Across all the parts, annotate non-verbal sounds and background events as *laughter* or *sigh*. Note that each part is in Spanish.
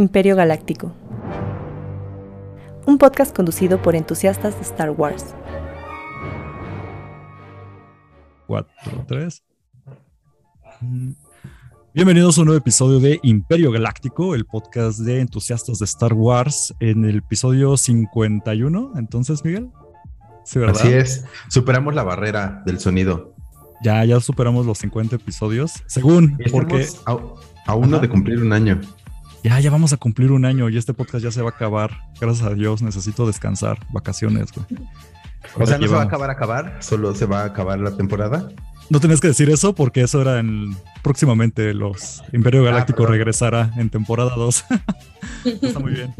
Imperio Galáctico. Un podcast conducido por entusiastas de Star Wars. 4, 3. Bienvenidos a un nuevo episodio de Imperio Galáctico, el podcast de entusiastas de Star Wars, en el episodio 51. Entonces, Miguel. Sí, ¿verdad? Así es, superamos la barrera del sonido. Ya, ya superamos los 50 episodios, según, porque... A, a uno de cumplir un año. Ya, ya vamos a cumplir un año y este podcast ya se va a acabar. Gracias a Dios, necesito descansar, vacaciones, güey. O sea, no se va a acabar a acabar, solo se va a acabar la temporada. No tenías que decir eso porque eso era en próximamente los Imperio ah, Galáctico regresará en temporada 2. *laughs* Está muy bien.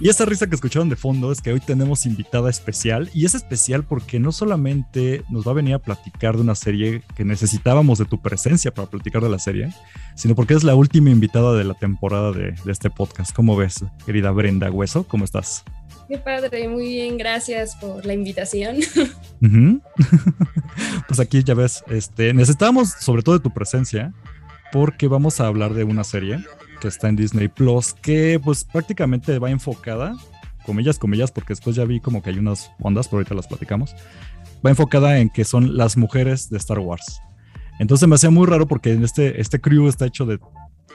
Y esa risa que escucharon de fondo es que hoy tenemos invitada especial y es especial porque no solamente nos va a venir a platicar de una serie que necesitábamos de tu presencia para platicar de la serie, sino porque es la última invitada de la temporada de, de este podcast. ¿Cómo ves, querida Brenda Hueso? ¿Cómo estás? Qué padre, muy bien, gracias por la invitación. *laughs* *laughs* pues aquí ya ves, este, necesitamos sobre todo de tu presencia porque vamos a hablar de una serie que está en Disney Plus que pues prácticamente va enfocada, comillas, comillas, porque después ya vi como que hay unas ondas, pero ahorita las platicamos, va enfocada en que son las mujeres de Star Wars. Entonces me hacía muy raro porque este, este crew está hecho de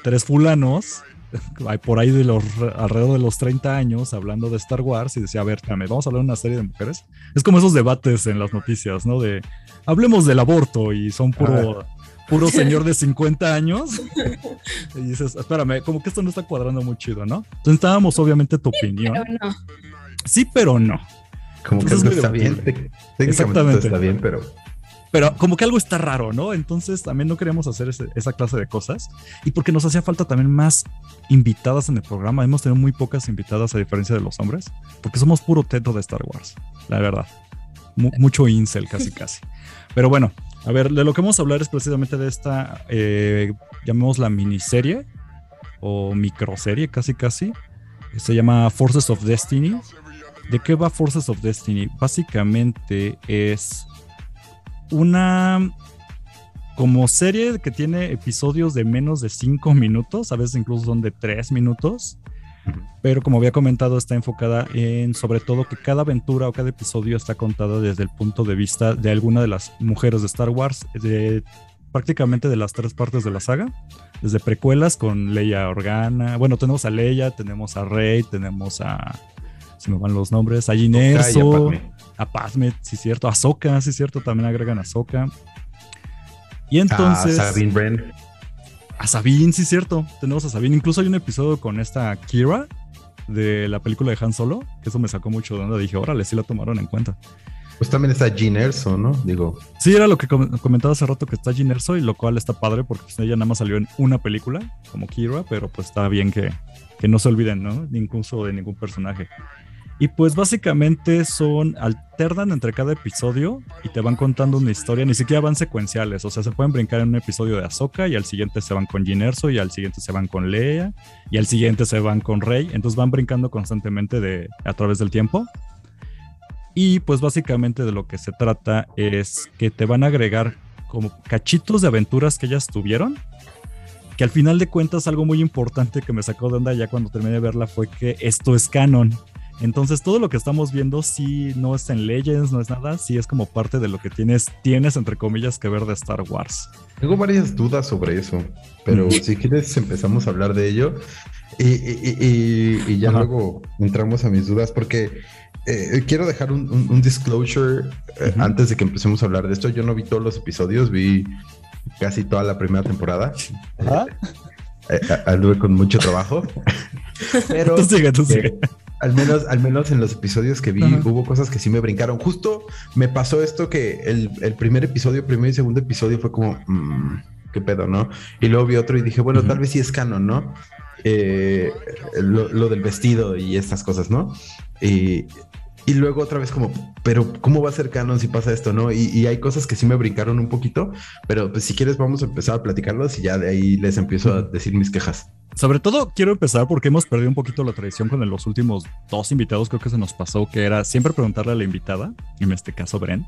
tres fulanos *laughs* por ahí de los alrededor de los 30 años hablando de Star Wars y decía, a ver, vamos a hablar de una serie de mujeres. Es como esos debates en las noticias, ¿no? De hablemos del aborto y son puro, puro *laughs* señor de 50 años. y dices, espérame, como que esto no está cuadrando muy chido, ¿no? Entonces estábamos obviamente tu opinión. Pero no. Sí, pero no. Como que está bien. Exactamente. Está bien, pero pero como que algo está raro, ¿no? Entonces también no queríamos hacer esa clase de cosas y porque nos hacía falta también más invitadas en el programa. Hemos tenido muy pocas invitadas a diferencia de los hombres, porque somos puro teto de Star Wars, la verdad. mucho incel, casi, *laughs* casi. Pero bueno, a ver, de lo que vamos a hablar es precisamente de esta, eh, la miniserie o microserie, casi, casi. Se llama Forces of Destiny. ¿De qué va Forces of Destiny? Básicamente es una como serie que tiene episodios de menos de 5 minutos, a veces incluso son de 3 minutos, pero como había comentado está enfocada en sobre todo que cada aventura o cada episodio está contada desde el punto de vista de alguna de las mujeres de Star Wars, de prácticamente de las tres partes de la saga, desde precuelas con Leia Organa, bueno, tenemos a Leia, tenemos a Rey, tenemos a se me van los nombres, a Ginerso, a Padme, sí cierto, a Soka, sí cierto, también agregan a Soka. Y entonces... A Sabine Bren. A Sabine, sí cierto, tenemos a Sabine. Incluso hay un episodio con esta Kira de la película de Han Solo, que eso me sacó mucho de onda. Dije, órale, sí la tomaron en cuenta. Pues también está Jean Erso, ¿no? Digo. Sí, era lo que comentaba hace rato que está Jean Erso y lo cual está padre porque pues, ella nada más salió en una película como Kira, pero pues está bien que, que no se olviden, ¿no? Incluso de ningún personaje. Y pues básicamente son, alternan entre cada episodio y te van contando una historia, ni siquiera van secuenciales, o sea, se pueden brincar en un episodio de Ahsoka y al siguiente se van con Erso y al siguiente se van con Leia y al siguiente se van con Rey, entonces van brincando constantemente de, a través del tiempo. Y pues básicamente de lo que se trata es que te van a agregar como cachitos de aventuras que ellas tuvieron, que al final de cuentas algo muy importante que me sacó de onda ya cuando terminé de verla fue que esto es canon. Entonces todo lo que estamos viendo sí no es en Legends, no es nada, sí es como parte de lo que tienes, tienes entre comillas que ver de Star Wars. Tengo varias dudas sobre eso, pero si quieres empezamos a hablar de ello y, ya luego entramos a mis dudas porque eh, quiero dejar un, disclosure eh, antes de que empecemos a hablar de esto. Yo no vi todos los episodios, vi casi toda la primera temporada. Eh, anduve con mucho trabajo. pero tú sigue, tú sigue al menos, al menos en los episodios que vi, hubo cosas que sí me brincaron. Justo me pasó esto que el, primer episodio, primer y segundo episodio fue como, mm, qué pedo, ¿no? Y luego vi otro y dije, bueno, tal vez sí es canon, ¿no? Eh, lo, del vestido y estas cosas, ¿no? Y, y luego otra vez como, pero ¿cómo va a ser canon si pasa esto, no? Y, hay cosas que sí me brincaron un poquito, pero pues si quieres vamos a empezar a platicarlos y ya de ahí les empiezo a decir mis quejas. Sobre todo quiero empezar porque hemos perdido un poquito la tradición con los últimos dos invitados, creo que se nos pasó, que era siempre preguntarle a la invitada, en este caso Bren,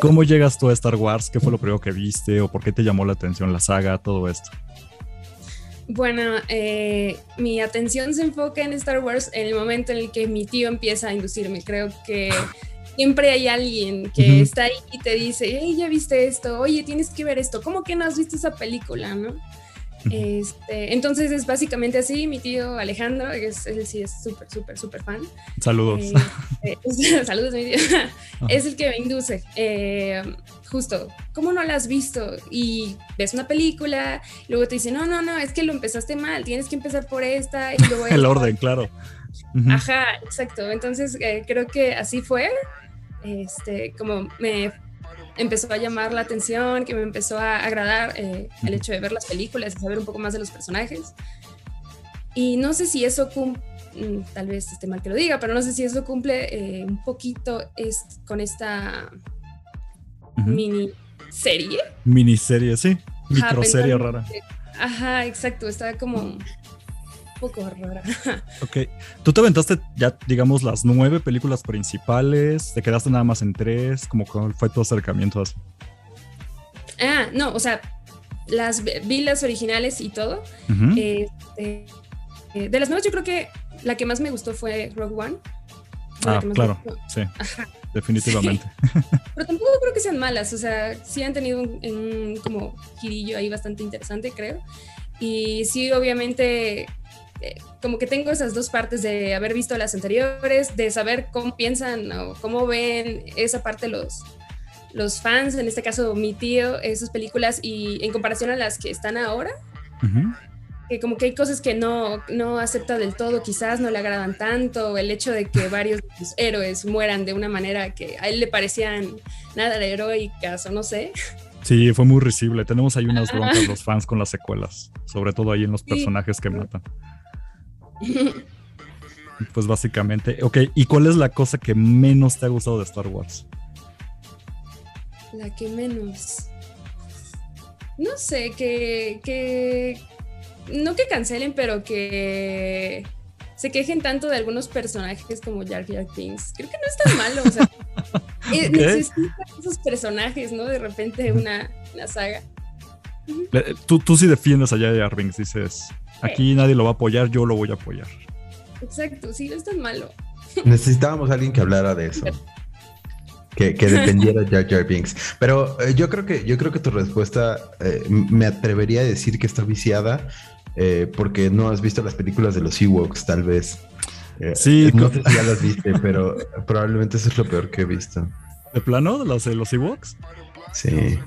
¿cómo llegas tú a Star Wars? ¿Qué fue lo primero que viste? ¿O por qué te llamó la atención la saga? Todo esto. Bueno, eh, mi atención se enfoca en Star Wars en el momento en el que mi tío empieza a inducirme. Creo que siempre hay alguien que está ahí y te dice, hey, ya viste esto, oye, tienes que ver esto, ¿cómo que no has visto esa película, no? Este, entonces es básicamente así, mi tío Alejandro, es, él sí es súper, súper, súper fan. Saludos. Eh, eh, *laughs* saludos, mi tío. es el que me induce. Eh, justo, ¿cómo no la has visto? Y ves una película, y luego te dice, no, no, no, es que lo empezaste mal, tienes que empezar por esta. Y luego *laughs* el orden, claro. Ajá, exacto. Entonces creo que así fue. Este, como me empezó a llamar la atención, que me empezó a agradar eh, el hecho de ver las películas y saber un poco más de los personajes. Y no sé si eso cumple, mm, tal vez esté mal que lo diga, pero no sé si eso cumple eh, un poquito es, con esta mini serie. Miniserie, sí. Microserie rara. Ajá, exacto. Estaba como poco rara. *laughs* Ok. Tú te aventaste ya, digamos, las nueve películas principales, te quedaste nada más en tres, como cuál fue tu acercamiento así. Ah, no, o sea, las vi las originales y todo. Eh, de las nuevas, yo creo que la que más me gustó fue Rogue One. ah, claro, sí. Definitivamente. *laughs* Pero tampoco creo que sean malas, o sea, sí han tenido un, un como girillo ahí bastante interesante, creo. Y sí, obviamente eh, como que tengo esas dos partes de haber visto las anteriores, de saber cómo piensan o cómo ven esa parte los, los fans, en este caso mi tío, esas películas y en comparación a las que están ahora, que como que hay cosas que no, no acepta del todo, quizás no le agradan tanto, el hecho de que varios de sus héroes mueran de una manera que a él le parecían nada de heroicas o no sé. Sí, fue muy risible. Tenemos ahí unas broncas los fans con las secuelas, sobre todo ahí en los personajes que matan. *laughs* Pues básicamente, ok, ¿y cuál es la cosa que menos te ha gustado de Star Wars? La que menos. No sé, que, que. No que cancelen, pero que se quejen tanto de algunos personajes como Jar Jar Binks. Creo que no es tan malo, o sea, *laughs* eh, necesitan esos personajes, ¿no? De repente una, una saga. Tú, tú sí defiendes a Jar Jar Binks, dices, Aquí nadie lo va a apoyar, yo lo voy a apoyar. Exacto, sí, no es tan malo. *laughs* Necesitábamos a alguien que hablara de eso. Que, dependiera de Jar Jar Binks. Pero eh, yo creo que yo creo que tu respuesta eh, me atrevería a decir que está viciada eh, porque no has visto las películas de los Ewoks, tal vez. sí, no sé si ya las viste, pero probablemente eso es lo peor que he visto. ¿De plano? ¿Los de los Ewoks? Sí.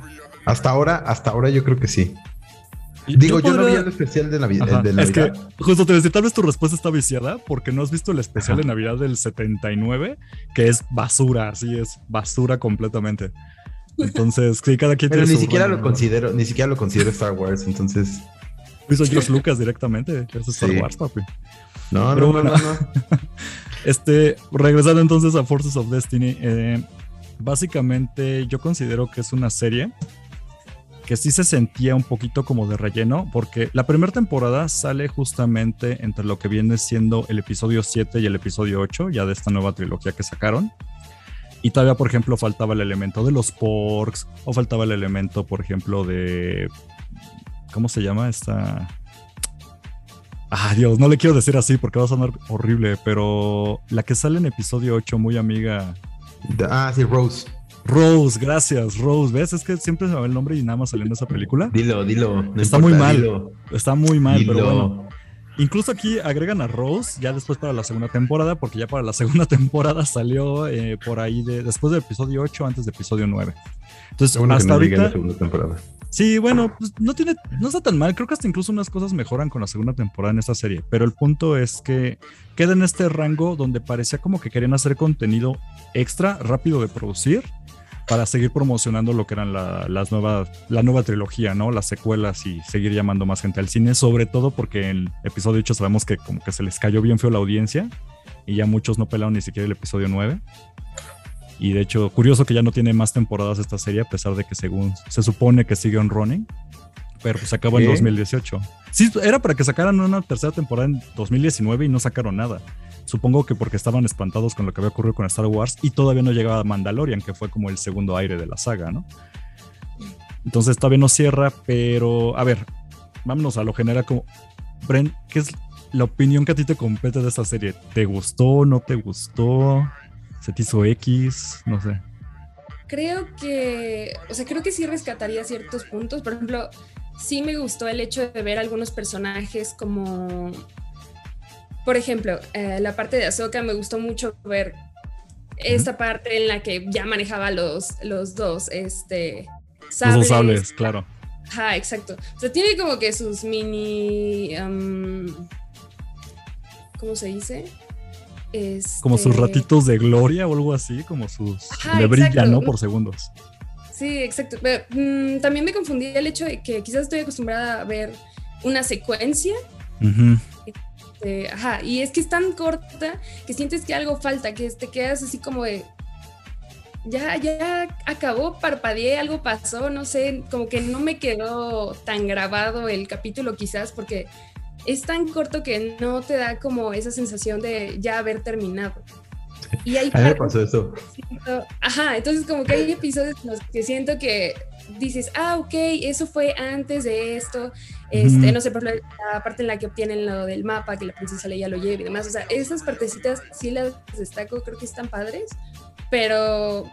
Hasta ahora, hasta ahora yo creo que sí. Digo, yo, no vi el especial de, Navidad. Es que, justo te decía, tal vez tu respuesta está viciada porque no has visto el especial de Navidad del 79, que es basura, así es, basura completamente. Entonces, sí, cada quien Pero ni siquiera lo considero, ni siquiera lo considero Star Wars, entonces. Hizo George Lucas directamente, es Star Wars, papi. No, no, no, no, *laughs* Este, regresando entonces a Forces of Destiny, eh, básicamente yo considero que es una serie que sí se sentía un poquito como de relleno, porque la primera temporada sale justamente entre lo que viene siendo el episodio 7 y el episodio 8, ya de esta nueva trilogía que sacaron. Y todavía, por ejemplo, faltaba el elemento de los porks, o faltaba el elemento, por ejemplo, de... ¿Cómo se llama esta? Ah, Dios, no le quiero decir así porque va a sonar horrible, pero la que sale en episodio 8, muy amiga. Ah, sí, Rose. Rose, gracias, Rose. ¿Ves? Es que siempre se me va el nombre y nada más saliendo esa película. Dilo, dilo. está muy mal. Está muy mal, pero bueno. Incluso aquí agregan a Rose ya después para la segunda temporada, porque ya para la segunda *laughs* temporada salió eh, por ahí de, después del episodio 8, antes del episodio 9. Entonces, hasta ahorita. Sí, bueno, pues no tiene, no está tan mal. Creo que hasta incluso unas cosas mejoran con la segunda temporada en esta serie. Pero el punto es que queda en este rango donde parecía como que querían hacer contenido extra, rápido de producir para seguir promocionando lo que eran la, las nuevas, la nueva trilogía, ¿no? Las secuelas y seguir llamando más gente al cine, sobre todo porque en el episodio 8 sabemos que como que se les cayó bien feo la audiencia y ya muchos no pelaron ni siquiera el episodio 9. Y de hecho, curioso que ya no tiene más temporadas esta serie, a pesar de que según se supone que sigue on running, pero pues acabó en 2018. Sí, era para que sacaran una tercera temporada en 2019 y no sacaron nada. Supongo que porque estaban espantados con lo que había ocurrido con Star Wars y todavía no llegaba Mandalorian, que fue como el segundo aire de la saga, ¿no? Entonces todavía no cierra, pero a ver, vámonos a lo general como Bren, ¿qué es la opinión que a ti te compete de esta serie? ¿Te gustó? ¿No te gustó? ¿Se te hizo X? No sé. Creo que, o sea, creo que sí rescataría ciertos puntos. Por ejemplo, sí me gustó el hecho de ver algunos personajes como, por ejemplo, eh, la parte de Ahsoka me gustó mucho ver esta parte en la que ya manejaba los, los dos, este, sables. Los dos sables, claro. Ajá, exacto. O sea, tiene como que sus mini, ¿cómo se dice? Como sus este ratitos de gloria o algo así, como sus... le brilla, ¿no? Por segundos. Sí, exacto. Pero, mm, también me confundí el hecho de que quizás estoy acostumbrada a ver una secuencia. Este, ajá, y es que es tan corta que sientes que algo falta, que te quedas así como de, ya, ya acabó, parpadeé, algo pasó, no sé, como que no me quedó tan grabado el capítulo quizás porque es tan corto que no te da como esa sensación de ya haber terminado. Y hay a pasó eso. ajá, entonces como que hay episodios en los que siento que dices, ah, ok, eso fue antes de esto, este, no sé, por la, parte en la que obtienen lo del mapa, que la princesa Leia lo lleva y demás, o sea, esas partecitas sí las destaco, creo que están padres, pero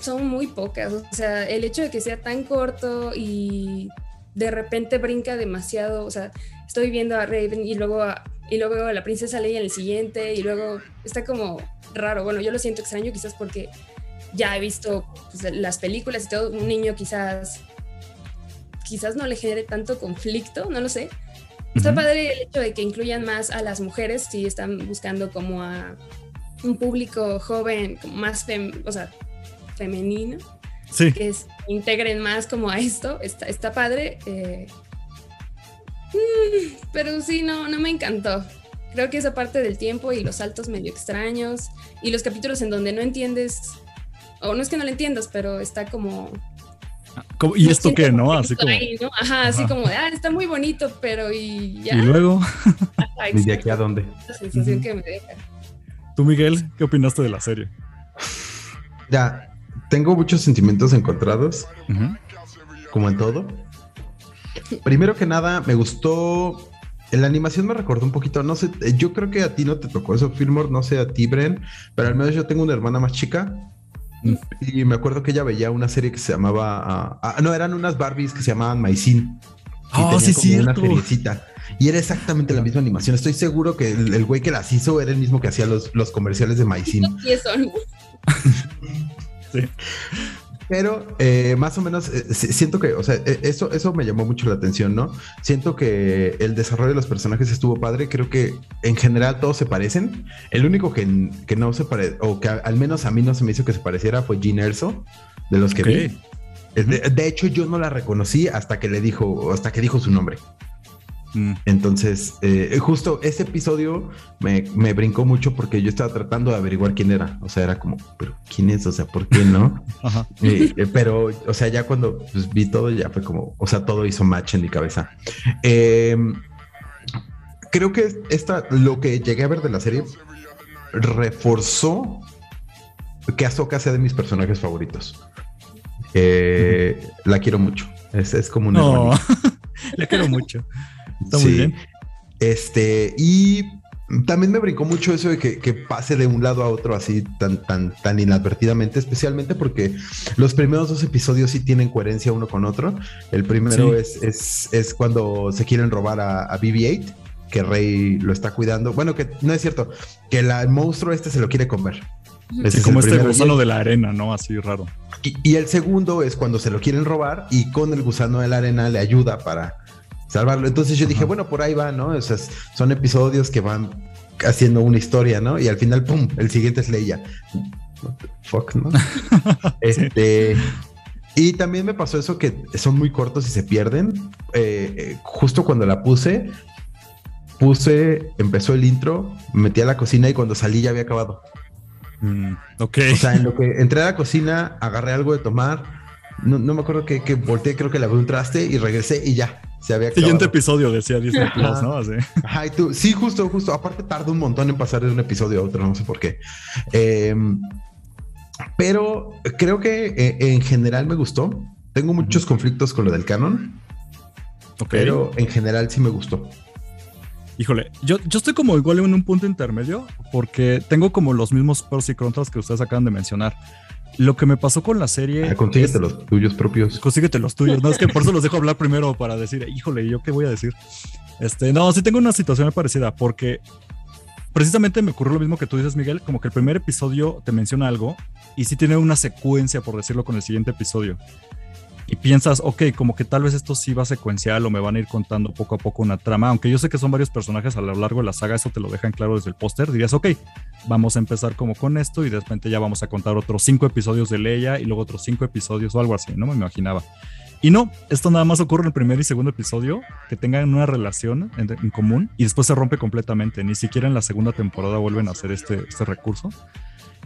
son muy pocas. O sea, el hecho de que sea tan corto y de repente brinca demasiado, o sea, estoy viendo a Raven y luego y luego a la princesa Leia en el siguiente y luego está como raro. Bueno, yo lo siento extraño quizás porque ya he visto pues, las películas y todo, un niño quizás quizás no le genere tanto conflicto, no lo sé. Está padre el hecho de que incluyan más a las mujeres si están buscando como a un público joven, más o sea, femenino. Que se integren más como a esto. Está, está padre. Eh, mm, pero sí, no, no me encantó. Creo que esa parte del tiempo y los saltos medio extraños y los capítulos en donde no entiendes, o no es que no lo entiendas, pero está como ¿Y esto qué, no? Así como. Ajá, así como, ah, está muy bonito, pero y ya. Y luego. *laughs* ¿Y de aquí a dónde? La sensación que me deja. Tú, Miguel, ¿qué opinaste de la serie? Ya, tengo muchos sentimientos encontrados, como en todo. Primero que nada, me gustó. La animación me recordó un poquito, no sé, yo creo que a ti no te tocó eso, Fillmore, no sé a ti, Bren, pero al menos yo tengo una hermana más chica mm. y me acuerdo que ella veía una serie que se llamaba. ah, ah no, eran unas Barbies que se llamaban Maicin. Oh, sí, sí. Una. Y era exactamente la misma animación. Estoy seguro que el, güey que las hizo era el mismo que hacía los, los comerciales de Maicin. *laughs* sí. Pero eh, más o menos eh, siento que, o sea, eh, eso, eso me llamó mucho la atención, ¿no? Siento que el desarrollo de los personajes estuvo padre. Creo que en general todos se parecen. El único que, que no se parece, o que al menos a mí no se me hizo que se pareciera fue Gene Erso, de los que vi. De, hecho, yo no la reconocí hasta que le dijo, hasta que dijo su nombre. Mm. Entonces, eh, justo ese episodio me, brincó mucho porque yo estaba tratando de averiguar quién era. O sea, era como, pero ¿quién es? O sea, ¿por qué no? *laughs* Eh, eh, pero, o sea, ya cuando pues, vi todo, ya fue como, o sea, todo hizo match en mi cabeza. Em, creo que esta, lo que llegué a ver de la serie reforzó que Ahsoka sea de mis personajes favoritos. La quiero mucho. Es, es como una. No. *laughs* la quiero mucho. Está muy bien. Este, y también me brincó mucho eso de que, pase de un lado a otro así tan, tan, tan inadvertidamente, especialmente porque los primeros dos episodios sí tienen coherencia uno con otro. El primero es, es, cuando se quieren robar a, BB-8, que Rey lo está cuidando. Bueno, que no es cierto, que el monstruo este se lo quiere comer. Es como este gusano de la arena, ¿no? Así raro. Y, y, el segundo es cuando se lo quieren robar y con el gusano de la arena le ayuda para salvarlo. Entonces yo dije, bueno, por ahí va, ¿no? O sea, son episodios que van haciendo una historia, ¿no? Y al final, ¡pum! El siguiente es Leia. Fuck, ¿no? *laughs* este. Y también me pasó eso que son muy cortos y se pierden. Eh, eh, justo cuando la puse, puse, empezó el intro, me metí a la cocina y cuando salí ya había acabado. Mm, ok. O sea, en lo que entré a la cocina, agarré algo de tomar, no, me acuerdo que, que volteé, creo que abrí un traste y regresé y ya, se había Siguiente episodio, decía Disney Plus, ¿no? Así. Ajá, y tú, sí, justo, justo. Aparte tarda un montón en pasar de un episodio a otro, no sé por qué. Em, pero creo que eh, en general me gustó. Tengo muchos conflictos con lo del canon. Pero en general sí me gustó. Híjole, yo, yo estoy como igual en un punto intermedio porque tengo como los mismos pros y contras que ustedes acaban de mencionar. Lo que me pasó con la serie. Ah, consíguete los tuyos propios. Consíguete los tuyos. No, es que por eso los dejo hablar primero para decir, híjole, ¿yo qué voy a decir? Este, no, sí tengo una situación parecida porque precisamente me ocurrió lo mismo que tú dices, Miguel, como que el primer episodio te menciona algo y sí tiene una secuencia, por decirlo, con el siguiente episodio. Y piensas, ok, como que tal vez esto sí va secuencial o me van a ir contando poco a poco una trama, aunque yo sé que son varios personajes a lo largo de la saga, eso te lo dejan claro desde el póster, dirías, ok, vamos a empezar como con esto y de repente ya vamos a contar otros cinco episodios de Leia y luego otros cinco episodios o algo así, no me imaginaba. Y no, esto nada más ocurre en el primer y segundo episodio, que tengan una relación en, común y después se rompe completamente. Ni siquiera en la segunda temporada vuelven a hacer este, este recurso.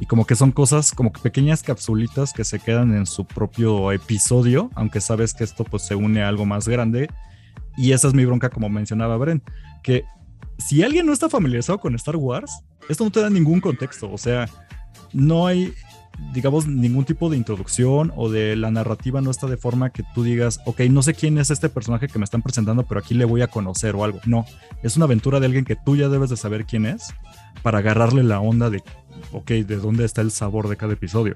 Y como que son cosas, como que pequeñas capsulitas que se quedan en su propio episodio, aunque sabes que esto pues se une a algo más grande. Y esa es mi bronca, como mencionaba Bren, que si alguien no está familiarizado con Star Wars, esto no te da ningún contexto. O sea, no hay digamos, ningún tipo de introducción o de la narrativa no está de forma que tú digas, ok, no sé quién es este personaje que me están presentando, pero aquí le voy a conocer o algo. No, es una aventura de alguien que tú ya debes de saber quién es para agarrarle la onda de, ok, de dónde está el sabor de cada episodio.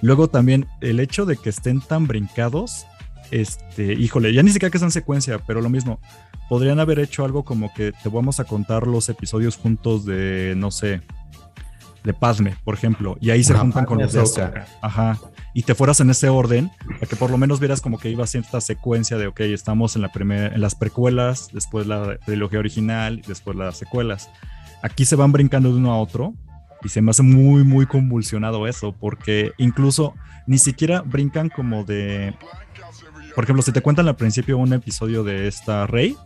Luego también el hecho de que estén tan brincados, este, híjole, ya ni siquiera que en secuencia, pero lo mismo, podrían haber hecho algo como que te vamos a contar los episodios juntos de, no sé, de Padme, por ejemplo, y ahí se juntan con los de Ahsoka. Ajá. Y te fueras en ese orden, para que por lo menos vieras como que iba cierta secuencia de, ok, estamos en, la en las precuelas, después la trilogía original, después las secuelas. Aquí se van brincando de uno a otro y se me hace muy, muy convulsionado eso, porque incluso ni siquiera brincan como de... Por ejemplo, si te cuentan al principio un episodio de esta Rey,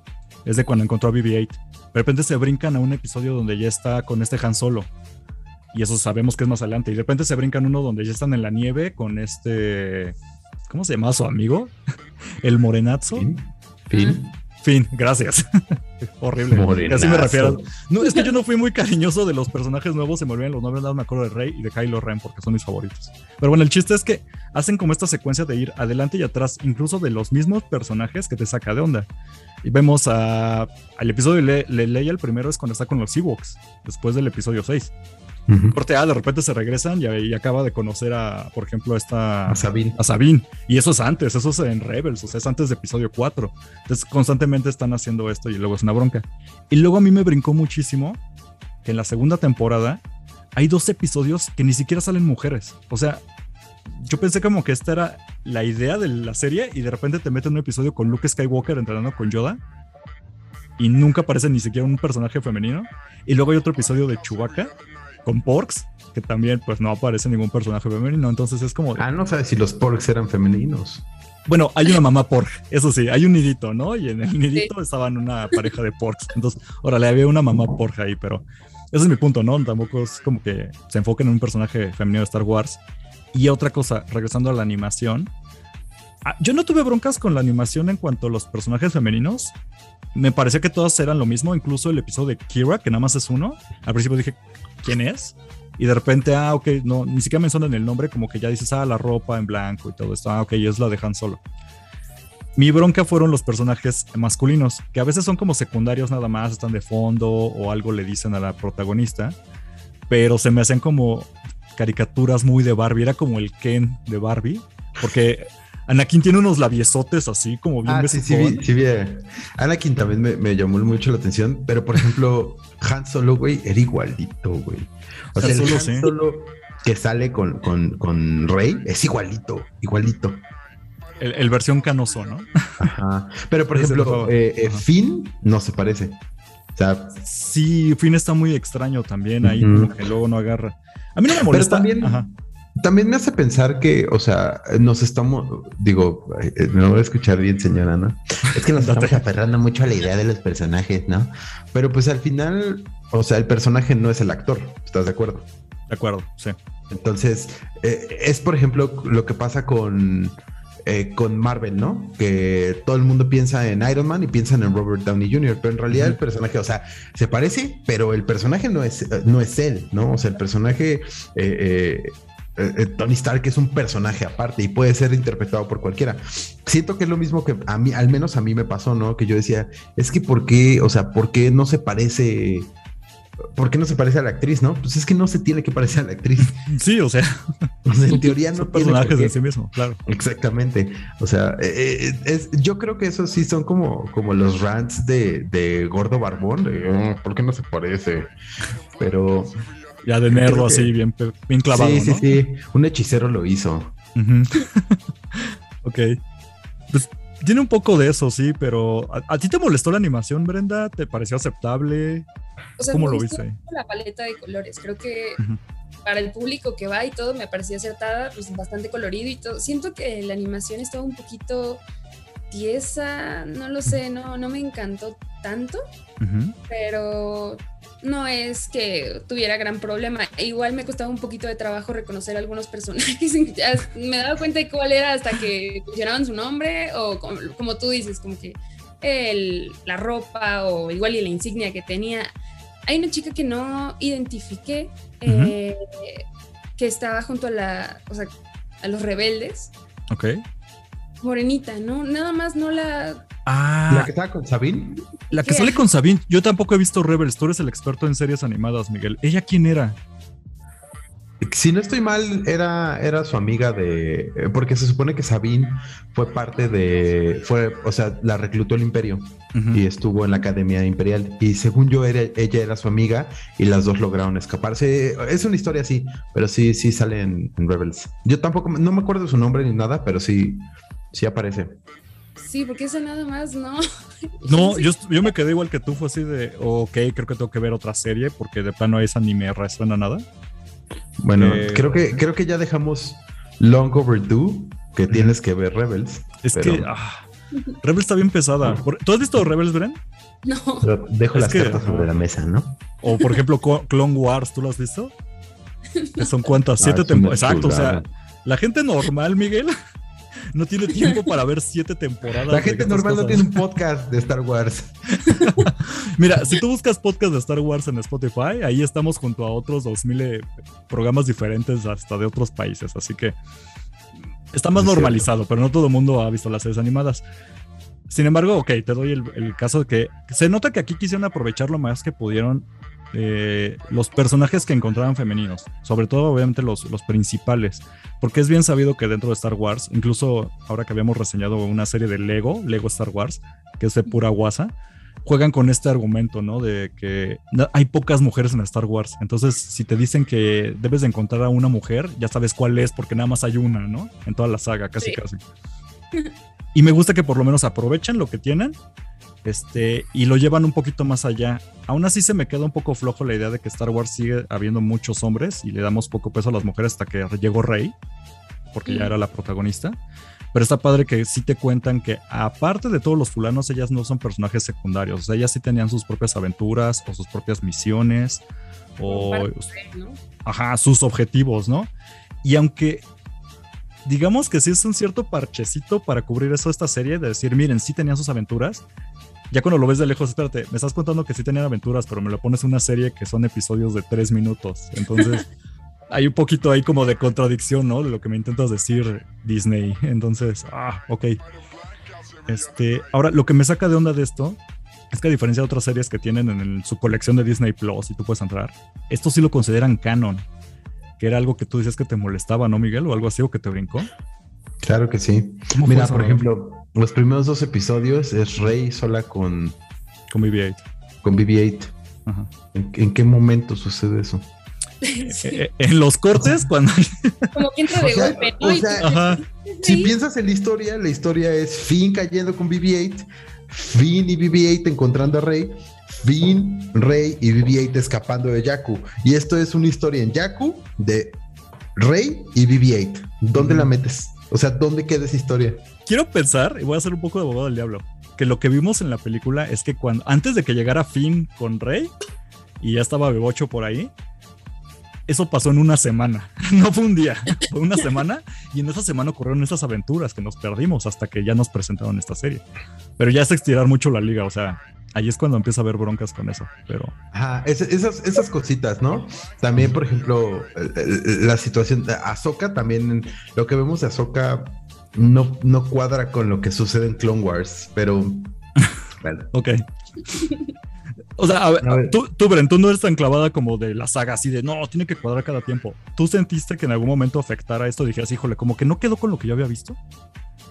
es de cuando encontró a BB-8. De repente se brincan a un episodio donde ya está con este Han Solo y eso sabemos que es más adelante. Y de repente se brincan uno donde ya están en la nieve con este. ¿Cómo se llama su amigo? *laughs* El morenazo. Fin. Fin, gracias. *laughs* Horrible. Morenazo. Así me refiero. No, es que yo no fui muy cariñoso de los personajes nuevos, se me olvidan los nombres, nada me acuerdo de Rey y de Kylo Ren porque son mis favoritos. Pero bueno, el chiste es que hacen como esta secuencia de ir adelante y atrás, incluso de los mismos personajes que te saca de onda. Y vemos a, al episodio de Leia, el primero es cuando está con los Ewoks, después del episodio 6. Corte A, de repente se regresan y, acaba de conocer a, por ejemplo, a esta. A Sabine. A Sabine. Y eso es antes, eso es en Rebels, o sea, es antes de episodio 4. Entonces, constantemente están haciendo esto y luego es una bronca. Y luego a mí me brincó muchísimo que en la segunda temporada hay dos episodios que ni siquiera salen mujeres. O sea, yo pensé como que esta era la idea de la serie y de repente te meten un episodio con Luke Skywalker entrenando con Yoda y nunca aparece ni siquiera un personaje femenino. Y luego hay otro episodio de Chewbacca con Porks, que también pues no aparece ningún personaje femenino, entonces es como... Ah, no sabes si los Porks eran femeninos. Bueno, hay una mamá pork, eso sí, hay un nidito, ¿no? Y en el nidito estaban una pareja de porks. Entonces, órale, había una mamá pork ahí, pero ese es mi punto, ¿no? Tampoco es como que se enfoquen en un personaje femenino de Star Wars. Y otra cosa, regresando a la animación, ah, yo no tuve broncas con la animación en cuanto a los personajes femeninos. Me parecía que todas eran lo mismo, incluso el episodio de Kira, que nada más es uno. Al principio dije, quién es. Y de repente, ah, ok, no, ni siquiera mencionan el nombre, como que ya dices, ah, la ropa en blanco y todo esto. Ah, ok, es la dejan Solo. Mi bronca fueron los personajes masculinos, que a veces son como secundarios nada más, están de fondo o algo le dicen a la protagonista, pero se me hacen como caricaturas muy de Barbie, era como el Ken de Barbie, porque Anakin tiene unos labiesotes así como bien ah, sí, sí, sí, bien. Anakin también me, me, llamó mucho la atención, pero por ejemplo, *laughs* Han Solo, güey, era igualito, güey. O sea, el Han Solo que sale con, con, Rey es igualito, igualito. El, versión canoso, ¿no? Ajá. Pero por ejemplo, eh, eh, Finn no se parece. O sea, sí, Finn está muy extraño también ahí, que luego no agarra. A mí no me molesta. Pero también, también me hace pensar que, o sea, nos estamos, digo, eh, me voy a escuchar bien, señora, ¿no? Es que nos *laughs* estamos aferrando mucho a la idea de los personajes, ¿no? Pero pues al final, o sea, el personaje no es el actor, ¿estás de acuerdo? De acuerdo, sí. Entonces, eh, es por ejemplo lo que pasa con, eh, con Marvel, ¿no? Que todo el mundo piensa en Iron Man y piensan en Robert Downey Jr., pero en realidad el personaje, o sea, se parece, pero el personaje no es, no es él, ¿no? O sea, el personaje eh, eh, Tony Stark es un personaje aparte y puede ser interpretado por cualquiera. Siento que es lo mismo que a mí, al menos a mí me pasó, ¿no? Que yo decía, es que ¿por qué, o sea, por qué no se parece ¿por qué no se parece a la actriz, no? Pues es que no se tiene que parecer a la actriz. *laughs* Sí, o sea, *laughs* en teoría no son personajes de sí mismo, claro. Exactamente. O sea, eh, es, yo creo que esos sí son como, como los rants de, Gordo Barbón, de oh, ¿por qué no se parece? Pero. Ya de nerdo, así, *laughs* bien, bien clavado. Sí, sí, sí. Un hechicero lo hizo. *laughs* ok. Pues tiene un poco de eso, sí, pero ¿a, ti te molestó la animación, Brenda? ¿Te pareció aceptable? ¿Cómo lo viste? La paleta de colores, creo que para el público que va y todo me parecía acertada, pues bastante colorido y todo. Siento que la animación estaba un poquito tiesa, no lo sé, no, no me encantó tanto, pero no es que tuviera gran problema. Igual me costaba un poquito de trabajo reconocer algunos personajes. *laughs* me daba cuenta de cuál era hasta que mencionaban su nombre o como, tú dices, como que el, la ropa o igual y la insignia que tenía. Hay una chica que no identifiqué eh, que estaba junto a la, o sea, a los rebeldes. Ok. Morenita, ¿no? Nada más no la Ah. ¿La que estaba con Sabine? La que sale con Sabine. Yo tampoco he visto Rebels. Tú eres el experto en series animadas, Miguel. ¿Ella quién era? Si no estoy mal, era, era su amiga de. Porque se supone que Sabine fue parte de. Fue, o sea, la reclutó el Imperio y estuvo en la Academia Imperial. Y según yo, era, ella era su amiga y las dos lograron escaparse. Es una historia así, pero sí, sí sale en, en Rebels. Yo tampoco, no me acuerdo su nombre ni nada, pero sí, sí aparece. Sí, porque esa nada más no. *laughs* No, yo, yo me quedé igual que tú, fue así de, ok, creo que tengo que ver otra serie porque de plano esa ni me resuena nada. Bueno, eh, creo que creo que ya dejamos Long Overdue, que tienes que ver Rebels. Es que ah, Rebels está bien pesada. ¿Tú has visto Rebels, Bren? No. Pero dejo las cartas sobre la mesa, ¿no? O por ejemplo, Clone Wars, ¿tú lo has visto? Que son cuántas, *laughs* ah, siete temporadas. Exacto, o sea, la gente normal, Miguel, no tiene tiempo para ver siete temporadas. La gente normal no tiene un podcast de Star Wars. *laughs* Mira, si tú buscas podcast de Star Wars en Spotify, ahí estamos junto a otros 2000 eh, programas diferentes hasta de otros países. Así que está más normalizado, pero no todo el mundo ha visto las series animadas. Sin embargo, ok, te doy el, el, caso de que se nota que aquí quisieron aprovechar lo más que pudieron eh, los personajes que encontraban femeninos, sobre todo obviamente los, los principales, porque es bien sabido que dentro de Star Wars, incluso ahora que habíamos reseñado una serie de Lego, Lego Star Wars, que es de pura guasa, juegan con este argumento, ¿no? De que hay pocas mujeres en Star Wars. Entonces, si te dicen que debes de encontrar a una mujer, ya sabes cuál es, porque nada más hay una, ¿no? En toda la saga, casi, casi. Y me gusta que por lo menos aprovechen lo que tienen este, y lo llevan un poquito más allá. Aún así se me queda un poco flojo la idea de que Star Wars sigue habiendo muchos hombres y le damos poco peso a las mujeres hasta que llegó Rey, porque ya era la protagonista. Pero está padre que sí te cuentan que aparte de todos los fulanos, ellas no son personajes secundarios. O sea, ellas sí tenían sus propias aventuras o sus propias misiones o ajá, sus objetivos, ¿no? Y aunque digamos que sí es un cierto parchecito para cubrir eso esta serie, de decir, miren, sí tenían sus aventuras, ya cuando lo ves de lejos, espérate, me estás contando que sí tenían aventuras, pero me lo pones en una serie que son episodios de tres minutos. Entonces, *laughs* hay un poquito ahí como de contradicción, ¿no? De lo que me intentas decir Disney. Entonces, ah, ok. Este, ahora, lo que me saca de onda de esto es que a diferencia de otras series que tienen en su colección de Disney Plus y tú puedes entrar, esto sí lo consideran canon, que era algo que tú dices que te molestaba, ¿no, Miguel? O algo así, o que te brincó. Claro que sí. Mira, por ejemplo, los primeros dos episodios es Rey sola con... Con BB-8. Con BB-8. ¿En, qué momento sucede eso? Eh, eh, en los cortes, cuando. Como que entra de golpe, si piensas en la historia, la historia es Finn cayendo con BB-8, Finn y BB-8 encontrando a Rey, Finn, Rey y BB-8 escapando de Jakku. Y esto es una historia en Jakku de Rey y BB-8. ¿Dónde la metes? O sea, ¿dónde queda esa historia? Quiero pensar, y voy a hacer un poco de abogado del diablo, que lo que vimos en la película es que cuando antes de que llegara Finn con Rey y ya estaba Bebocho por ahí, eso pasó en una semana. *laughs* No fue un día, fue una semana. Y en esa semana ocurrieron esas aventuras que nos perdimos hasta que ya nos presentaron esta serie. Pero ya es estirar mucho la liga, o sea, ahí es cuando empieza a haber broncas con eso. Pero. Ajá, esas, cositas, ¿no? También, por ejemplo, la situación de Ahsoka, también lo que vemos de Ahsoka no, no cuadra con lo que sucede en Clone Wars, pero. Bueno. *laughs* ok. O sea, a ver, Tú, tú, Bren, tú no eres tan clavada como de la saga, así de no, tiene que cuadrar cada tiempo. ¿Tú sentiste que en algún momento afectara esto? Dijeras, híjole, como que no quedó con lo que yo había visto.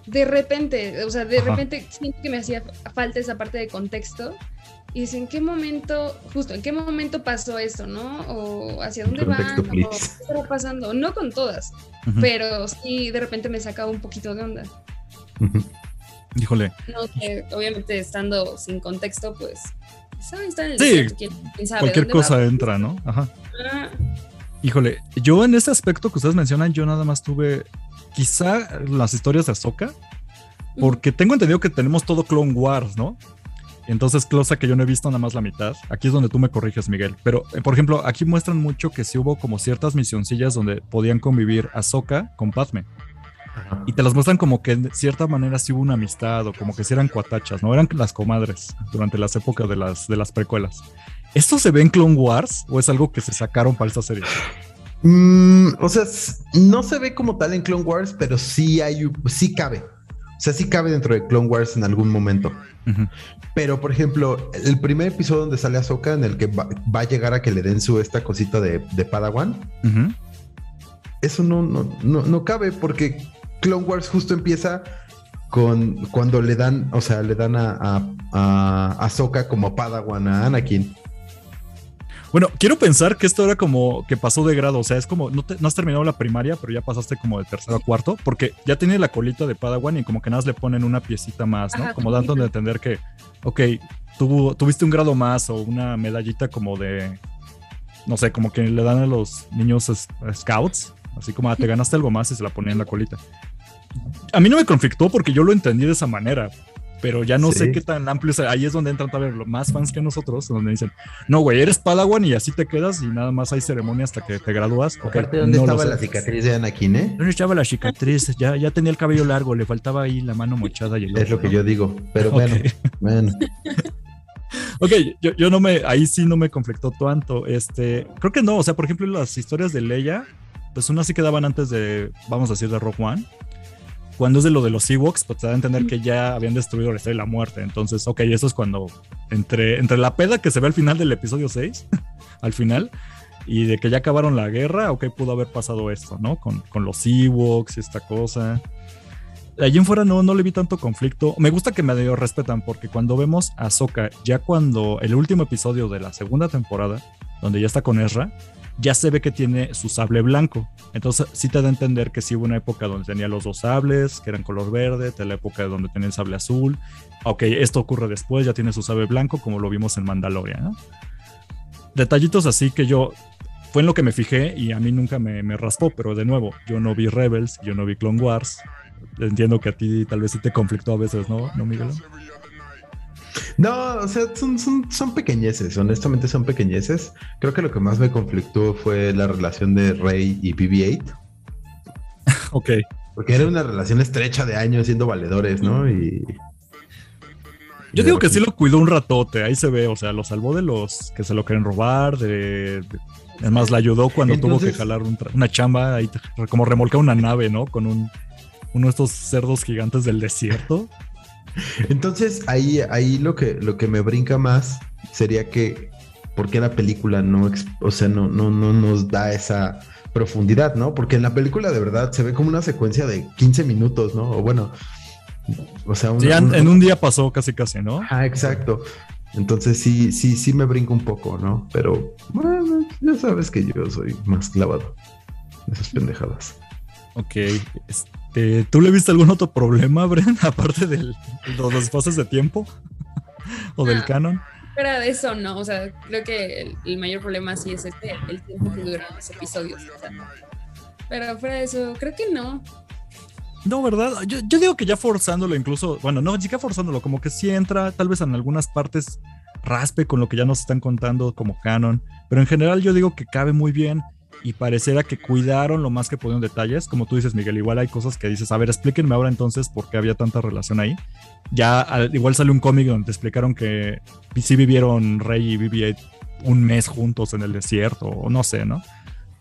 De repente, o sea, de repente siento que me hacía falta esa parte de contexto. Y dice, ¿en qué momento, justo, en qué momento pasó eso, no? O hacia dónde va, o qué está pasando. No con todas, pero sí de repente me sacaba un poquito de onda. Híjole. No, que obviamente estando sin contexto, pues sí, cualquier cosa entra, ¿no? Ajá. Ah. Híjole, yo en ese aspecto que ustedes mencionan, yo nada más tuve quizá las historias de Ahsoka, porque tengo entendido que tenemos todo Clone Wars, ¿no? Entonces, cosa que yo no he visto nada más la mitad. Aquí es donde tú me corriges, Miguel. Pero, eh, por ejemplo, aquí muestran mucho que sí hubo como ciertas misioncillas donde podían convivir Ahsoka con Padme. Y te las muestran como que de cierta manera sí hubo una amistad o como que sí eran cuatachas, ¿no? Eran las comadres durante las épocas de las, de las precuelas. ¿Esto se ve en Clone Wars o es algo que se sacaron para esta serie? Mm, o sea, no se ve como tal en Clone Wars, pero sí hay, sí cabe. O sea, sí cabe dentro de Clone Wars en algún momento. Pero, por ejemplo, el primer episodio donde sale Ahsoka, en el que va, a llegar a que le den su esta cosita de, Padawan, eso no, no, no, no cabe porque Clone Wars justo empieza con cuando le dan, o sea, le dan a, a, a como Padawan a Anakin. Bueno, quiero pensar que esto era como que pasó de grado, o sea, es como, no, has terminado la primaria, pero ya pasaste como de tercero a cuarto, porque ya tiene la colita de Padawan y como que nada más le ponen una piecita más, ¿no? como dando de entender que, ok, tuviste un grado más o una medallita como de, no sé, como que le dan a los niños scouts, así como, ah, te ganaste algo más y se la ponen en la colita. A mí no me conflictó porque yo lo entendí de esa manera, pero ya no sé qué tan amplio. ahí es donde entran ver los más fans que nosotros, donde dicen, no, güey, eres Padawan y así te quedas y nada más hay ceremonia hasta que te gradúas. ¿dónde estaba la cicatriz de Anakin, eh? ¿Dónde estaba la cicatriz? Ya, ya tenía el cabello largo, le faltaba ahí la mano mochada y el Es lo que yo digo, pero bueno, bueno. *laughs* ok, yo, yo, no me, ahí sí no me conflictó tanto. Este, creo que no, o sea, por ejemplo, las historias de Leia, pues unas sí quedaban antes de, vamos a decir, de Rogue One cuando es de lo de los Ewoks, pues te da a entender que ya habían destruido la estrella de la muerte. Entonces, ok, eso es cuando entre, entre la peda que se ve al final del episodio 6, *laughs* al final, y de que ya acabaron la guerra, ok, pudo haber pasado esto, ¿no? Con, con los Ewoks y esta cosa. Allí en fuera no, no le vi tanto conflicto. Me gusta que me dio respetan porque cuando vemos a Soka, ya cuando el último episodio de la segunda temporada, donde ya está con Ezra, ya se ve que tiene su sable blanco. Entonces sí te da a entender que sí hubo una época donde tenía los dos sables, que eran color verde, de la época donde tenía el sable azul. Ok, esto ocurre después, ya tiene su sable blanco como lo vimos en Mandalorian. Detallitos así que yo fue en lo que me fijé y a mí nunca me, me, raspó, pero de nuevo, yo no vi Rebels, yo no vi Clone Wars. Entiendo que a ti tal vez sí te conflictó a veces, ¿no, ¿No Miguel? No, o sea, son, son, pequeñeces, honestamente son pequeñeces. Creo que lo que más me conflictó fue la relación de Rey y BB-8. *laughs* ok. Porque era una relación estrecha de años siendo valedores, ¿no? Y. Yo digo que sí lo cuidó un ratote, ahí se ve, o sea, lo salvó de los que se lo quieren robar, de, además la ayudó cuando tuvo que jalar una chamba, ahí como remolcar una nave, ¿no? Con un, uno de estos cerdos gigantes del desierto. Entonces, ahí, ahí lo que, lo que me brinca más sería que, ¿por qué la película no, o sea, no, no, no nos da esa profundidad, ¿no? Porque en la película de verdad se ve como una secuencia de 15 minutos, ¿no? O bueno, o sea, en un día pasó casi casi, ¿no? Ah, exacto. Entonces sí, sí, sí me brinca un poco, ¿no? Pero bueno, ya sabes que yo soy más clavado en esas pendejadas. Ok, este, ¿tú le viste algún otro problema, Bren, *laughs* aparte de los espacios de tiempo *laughs* o del canon? Fuera de eso, no, o sea, creo que el, mayor problema sí es este, el tiempo que duran los episodios. pero fuera de eso, creo que no. No, ¿verdad? Yo, yo, digo que ya forzándolo incluso, bueno, no, ya forzándolo, como que sí entra tal vez en algunas partes raspe con lo que ya nos están contando como canon, pero en general yo digo que cabe muy bien y pareciera que cuidaron lo más que pudieron detalles. Como tú dices, Miguel, igual hay cosas que dices, a ver, explíquenme ahora entonces por qué había tanta relación ahí. Ya igual sale un cómic donde te explicaron que sí vivieron Rey y BB-8 un mes juntos en el desierto, o no sé, ¿no?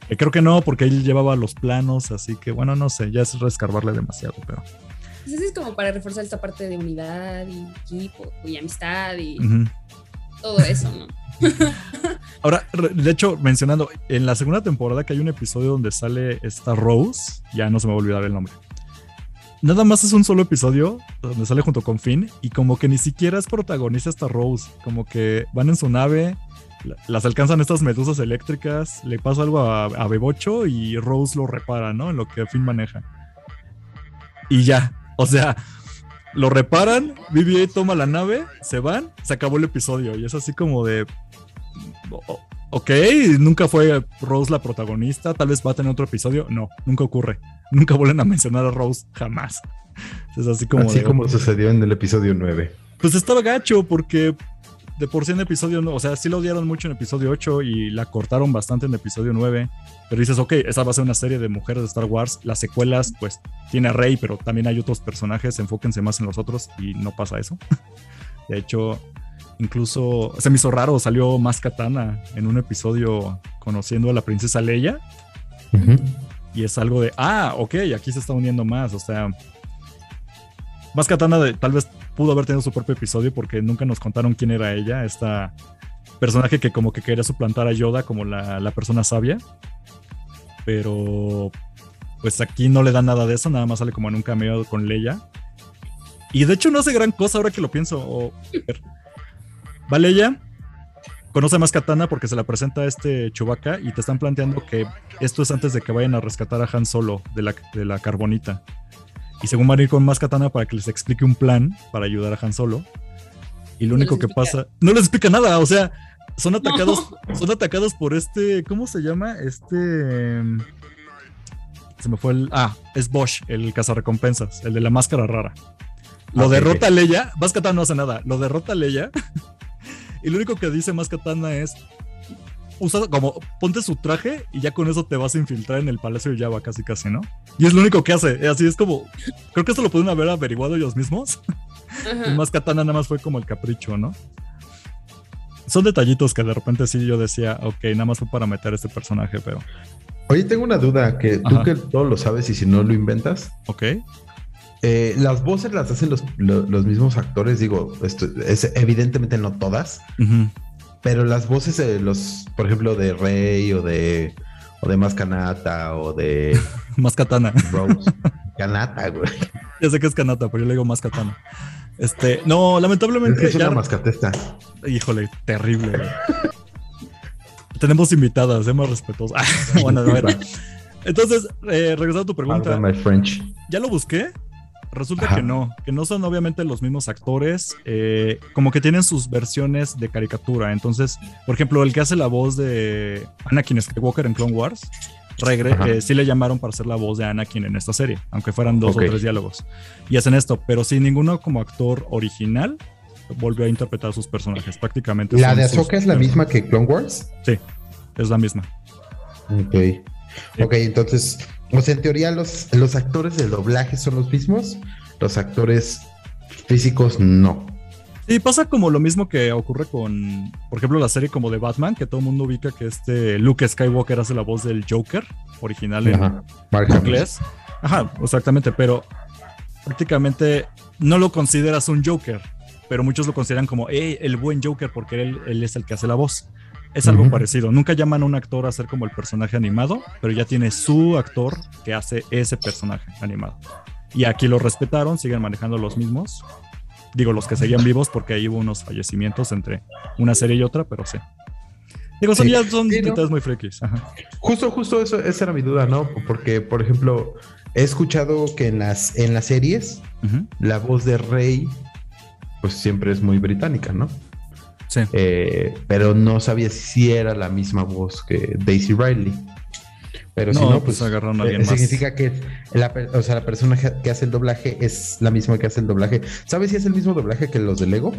Eh, creo que no, porque él llevaba los planos, así que bueno, no sé, ya es rescarbarle demasiado, pero... Pues es como para reforzar esta parte de unidad y equipo y amistad y todo eso, ¿no? Ahora, de hecho, mencionando, en la segunda temporada que hay un episodio donde sale esta Rose, ya no se me va a olvidar el nombre. Nada más es un solo episodio donde sale junto con Finn y como que ni siquiera es protagonista esta Rose, como que van en su nave, las alcanzan estas medusas eléctricas, le pasa algo a, Bebocho y Rose lo repara, ¿no? En lo que Finn maneja. Y ya, o sea, lo reparan, BB-8 toma la nave, se van, se acabó el episodio y es así como de ok, nunca fue Rose la protagonista, tal vez va a tener otro episodio. No, nunca ocurre. *laughs* Nunca vuelven a mencionar a Rose jamás. Es así como. Así como sucedió en el episodio 9. Pues estaba gacho porque de por sí en episodio, o sea, sí lo odiaron mucho en episodio 8 y la cortaron bastante en episodio 9. Pero dices, ok, esa va a ser una serie de mujeres de Star Wars. Las secuelas, pues tiene a Rey, pero también hay otros personajes, enfóquense más en los otros y no pasa eso. *laughs* De hecho, Incluso se me hizo raro, salió más Katana en un episodio conociendo a la princesa Leia. Y es algo de, ah, ok, aquí se está uniendo más. O sea, más Katana de, tal vez pudo haber tenido su propio episodio porque nunca nos contaron quién era ella, esta personaje que como que quería suplantar a Yoda como la, la persona sabia. Pero pues aquí no le da nada de eso, nada más sale como en un cameo con Leia. Y de hecho no hace gran cosa ahora que lo pienso. O, Vale, ella conoce más Katana porque se la presenta a este Chewbacca y te están planteando que esto es antes de que vayan a rescatar a Han Solo de la, de la carbonita. Y según van a ir con más Katana para que les explique un plan para ayudar a Han Solo. Y lo único que pasa, no les explica nada, o sea, son atacados, son atacados por este, ¿cómo se llama? Este se me fue el, ah, es Bosch, el cazarrecompensas, el de la máscara rara. Lo derrota a Leia, Más Katana no hace nada, lo derrota a Leia *laughs* Y lo único que dice más Katana es, usa como, ponte su traje y ya con eso te vas a infiltrar en el Palacio de Java casi casi, ¿no? Y es lo único que hace, así es como, creo que esto lo pueden haber averiguado ellos mismos. Y más Katana nada más fue como el capricho, ¿no? Son detallitos que de repente sí yo decía, ok, nada más fue para meter este personaje, pero... Oye, tengo una duda, que tú que todo lo sabes y si no lo inventas. Ok. Eh, las voces las hacen los, mismos actores, digo, esto es evidentemente no todas, pero las voces de los, por ejemplo, de Rey o de o de Mascanata o de *laughs* Mascatana. Rose. *laughs* Canata, güey. Ya sé que es Canata, pero yo le digo Mascatana. Este, no, lamentablemente. Es, una mascatesta. Híjole, terrible, güey. Tenemos invitadas, seamos respetuosos. *laughs* bueno, a ver. Entonces, eh, regresando a tu pregunta. My French. Ya lo busqué Resulta que no, que no son obviamente los mismos actores, eh, como que tienen sus versiones de caricatura. Entonces, por ejemplo, el que hace la voz de Anakin Skywalker en Clone Wars, regre eh, sí le llamaron para hacer la voz de Anakin en esta serie, aunque fueran dos o tres diálogos. Y hacen esto, pero sin ninguno como actor original volvió a interpretar sus personajes. Prácticamente. ¿La de Ahsoka es la misma que Clone Wars? Sí, es la misma. Ok. Ok, entonces o sea, en teoría los, los actores de doblaje son los mismos, los actores físicos no. Sí, pasa como lo mismo que ocurre con, por ejemplo, la serie como de Batman, que todo el mundo ubica que este Luke Skywalker hace la voz del Joker original en inglés. Ajá, exactamente, pero prácticamente no lo consideras un Joker, pero muchos lo consideran como el buen Joker porque él, él es el que hace la voz. Es algo parecido. Nunca llaman a un actor a ser como el personaje animado, pero ya tiene su actor que hace ese personaje animado. Y aquí lo respetaron, siguen manejando los mismos. Digo, los que seguían vivos, porque ahí hubo unos fallecimientos entre una serie y otra, pero sí. Digo, son, ya son detalles muy frikis. Justo, justo eso, esa era mi duda, ¿no? Porque, por ejemplo, he escuchado que en las, en las series, la voz de Rey, pues siempre es muy británica, ¿no? Eh, pero no sabía si era la misma voz que Daisy Riley. Pero si no, pues, pues agarraron a alguien eh, significa que la, o sea, la persona que hace el doblaje es la misma que hace el doblaje. ¿Sabes si es el mismo doblaje que los de Lego?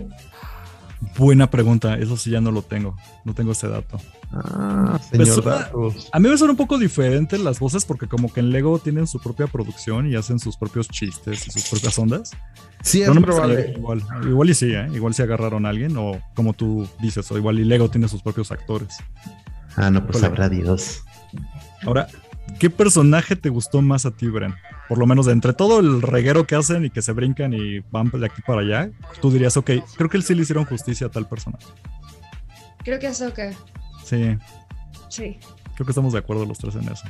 Buena pregunta, eso sí ya no lo tengo, no tengo ese dato. Ah, Pues, señor ah, datos. A mí me son un poco diferentes las voces porque como que en Lego tienen su propia producción y hacen sus propios chistes y sus propias ondas. Sí, es no probable. igual, igual y sí, ¿eh? igual si agarraron a alguien o como tú dices, o igual y Lego tiene sus propios actores. Ah, no, pues sabrá Dios. Ahora, ¿qué personaje te gustó más a ti, Bren? Por lo menos de entre todo el reguero que hacen y que se brincan y van de aquí para allá, tú dirías, ok, creo que sí le hicieron justicia a tal personaje. Creo que Ahsoka. Sí, Sí. creo que estamos de acuerdo los tres en eso.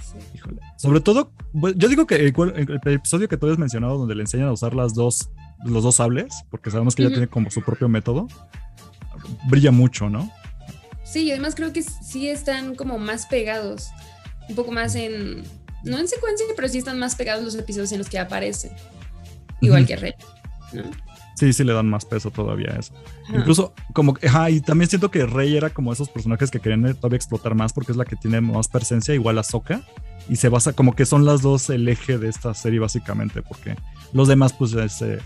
sí. Híjole. Sobre todo, bueno, yo digo que el, cual- el- el episodio que tú habías mencionado donde le enseñan a usar las dos, los dos sables, porque sabemos que ella tiene como su propio método, brilla mucho, ¿no? Sí, y además creo que sí están como más pegados. Un poco más en. No en secuencia, pero sí están más pegados los episodios en los que aparece. Igual que Rey. ¿no? Sí, sí le dan más peso todavía a eso. Ajá. Incluso, como ajá, y también siento que Rey era como esos personajes que querían eh, todavía explotar más porque es la que tiene más presencia, igual a Soka. Y se basa como que son las dos el eje de esta serie, básicamente, porque los demás, pues, este,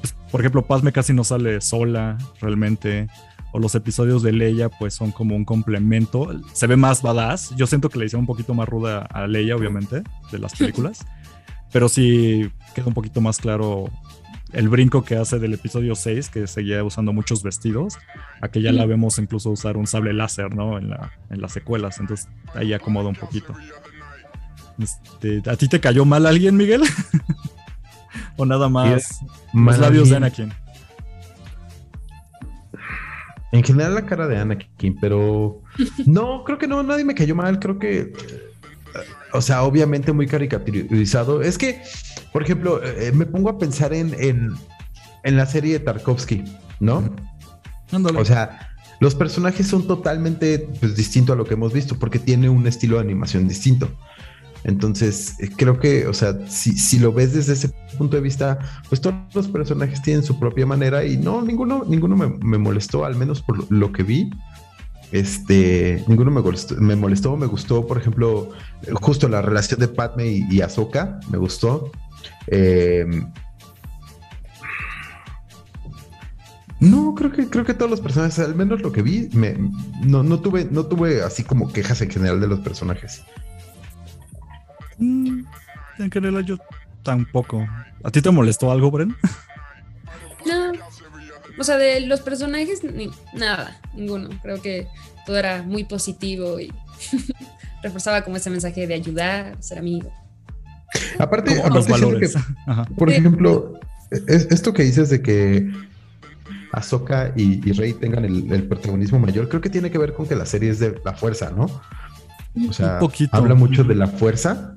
pues, por ejemplo, Padme casi no sale sola realmente. O los episodios de Leia, pues son como un complemento. Se ve más badass. Yo siento que le hicieron un poquito más ruda a Leia, obviamente, de las películas. *laughs* Pero sí queda un poquito más claro el brinco que hace del episodio 6, que seguía usando muchos vestidos, a que ya la vemos incluso usar un sable láser, ¿no? En, la, en las secuelas. Entonces ahí acomoda un poquito. Este, ¿A ti te cayó mal alguien, Miguel? *laughs* ¿O nada más los labios de. Anakin? En general la cara de Anakin, pero *laughs* no, creo que no, nadie me cayó mal, creo que, o sea, obviamente muy caricaturizado. Es que, por ejemplo, eh, me pongo a pensar en, en, en la serie de Tarkovsky, ¿no? Ándale. O sea, los personajes son totalmente pues, distintos a lo que hemos visto porque tiene un estilo de animación distinto. Entonces, eh, creo que, o sea, si, si lo ves desde ese punto de vista, pues todos los personajes tienen su propia manera y no, ninguno, ninguno me, me molestó, al menos por lo, que vi. Este, ninguno me molestó, me molestó, me gustó, por ejemplo, justo la relación de Padme y, y Ahsoka, me gustó. Eh, no, creo que, creo que todos los personajes, al menos lo que vi, me, no, no, tuve, no tuve así como quejas en general de los personajes. Mm, en general yo tampoco. ¿A ti te molestó algo, Bren? No. O sea, de los personajes, ni, nada, ninguno. Creo que todo era muy positivo y *laughs* reforzaba como ese mensaje de ayudar, ser amigo. Aparte, los aparte siento valores. que, *laughs* por ejemplo, es- esto que dices de que Ahsoka y, y Rey tengan el, el protagonismo mayor, creo que tiene que ver con que la serie es de la fuerza, ¿no? O sea, Un poquito. habla mucho de la fuerza,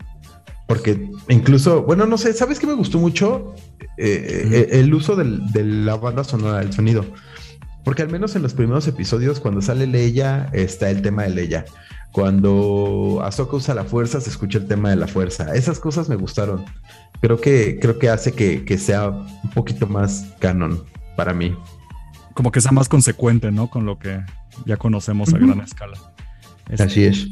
porque incluso, bueno, no sé, ¿sabes qué me gustó mucho? Eh, eh, el uso del- de la banda sonora, el sonido. Porque al menos en los primeros episodios, cuando sale Leia, está el tema de Leia. Cuando Ahsoka usa la fuerza, se escucha el tema de la fuerza. Esas cosas me gustaron. Creo que, creo que hace que, que sea un poquito más canon para mí. Como que sea más consecuente, ¿no? Con lo que ya conocemos a gran escala. Este, Así es.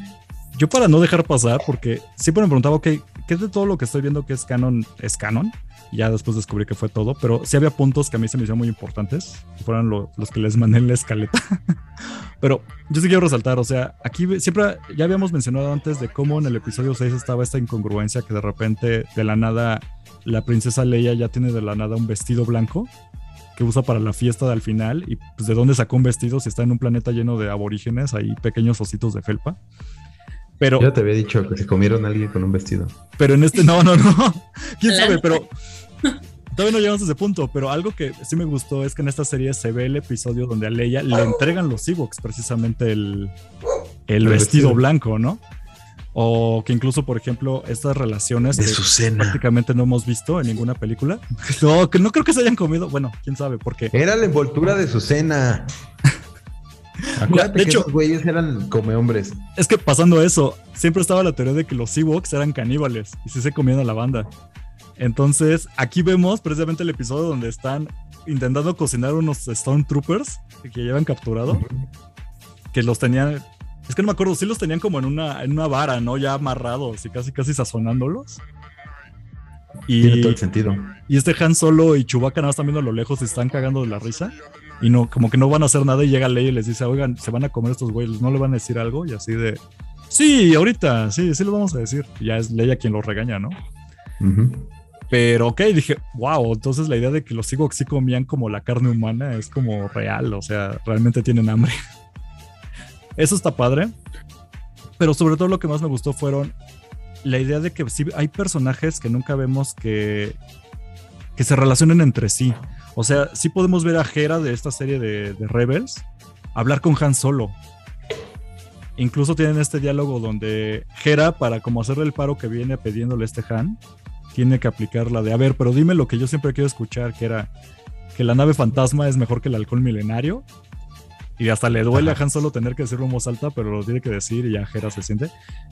Yo para no dejar pasar, porque siempre me preguntaba, ok, ¿qué de todo lo que estoy viendo que es canon es canon? Ya después descubrí que fue todo, pero sí había puntos que a mí se me hicieron muy importantes, que fueron lo- los que les mandé en la escaleta. *laughs* pero yo sí quiero resaltar, o sea, aquí siempre ya habíamos mencionado antes de cómo en el episodio 6 estaba esta incongruencia que de repente de la nada la princesa Leia ya tiene de la nada un vestido blanco que usa para la fiesta de al final y pues de dónde sacó un vestido si está en un planeta lleno de aborígenes, ahí pequeños ositos de felpa. Pero Yo te había dicho que se comieron a alguien con un vestido. pero en este, no, no, no. *laughs* Quién sabe, pero todavía no llegamos a ese punto. Pero algo que sí me gustó es que en esta serie se ve el episodio donde a Leia le entregan los Ewoks precisamente el, el, El vestido, vestido. blanco, ¿no? O que incluso, por ejemplo, estas relaciones que cena. prácticamente no hemos visto en ninguna película. *laughs* No, que no creo que se hayan comido. Bueno, quién sabe, porque Era la envoltura de su cena. Acuérdate de que hecho- esos güeyes eran come hombres. es que pasando eso, siempre estaba la teoría de que los Ewoks eran caníbales y sí se comían a la banda. Entonces, aquí vemos precisamente el episodio donde están intentando cocinar unos Stormtroopers que llevan capturado, que los tenían, es que no me acuerdo, sí los tenían como en una, en una vara, ¿no? Ya amarrados y casi casi sazonándolos. Tiene todo el sentido. y este Han Solo y Chewbacca nada más están viendo a lo lejos y están cagando de la risa. Y no, como que no van a hacer nada y llega Leia y les dice, oigan, se van a comer estos güeyes, ¿no le van a decir algo? Y así de, sí, ahorita, sí, sí lo vamos a decir. Y ya es Leia quien los regaña, ¿no? Pero ok, dije, wow, entonces la idea de que los Ewoks sí comían como la carne humana es como real, o sea, realmente tienen hambre. *laughs* Eso está padre. Pero sobre todo lo que más me gustó fueron la idea de que sí hay personajes que nunca vemos que, que se relacionen entre sí. O sea, sí podemos ver a Hera de esta serie de, Rebels hablar con Han Solo. Incluso tienen este diálogo donde Hera, para como hacerle el paro que viene pidiéndole este Han, tiene que aplicar la de, a ver, pero dime lo que yo siempre quiero escuchar, que era que la nave fantasma es mejor que el halcón milenario. Y hasta le duele a Han Solo tener que decirlo en voz alta, pero lo tiene que decir y ya Hera se siente.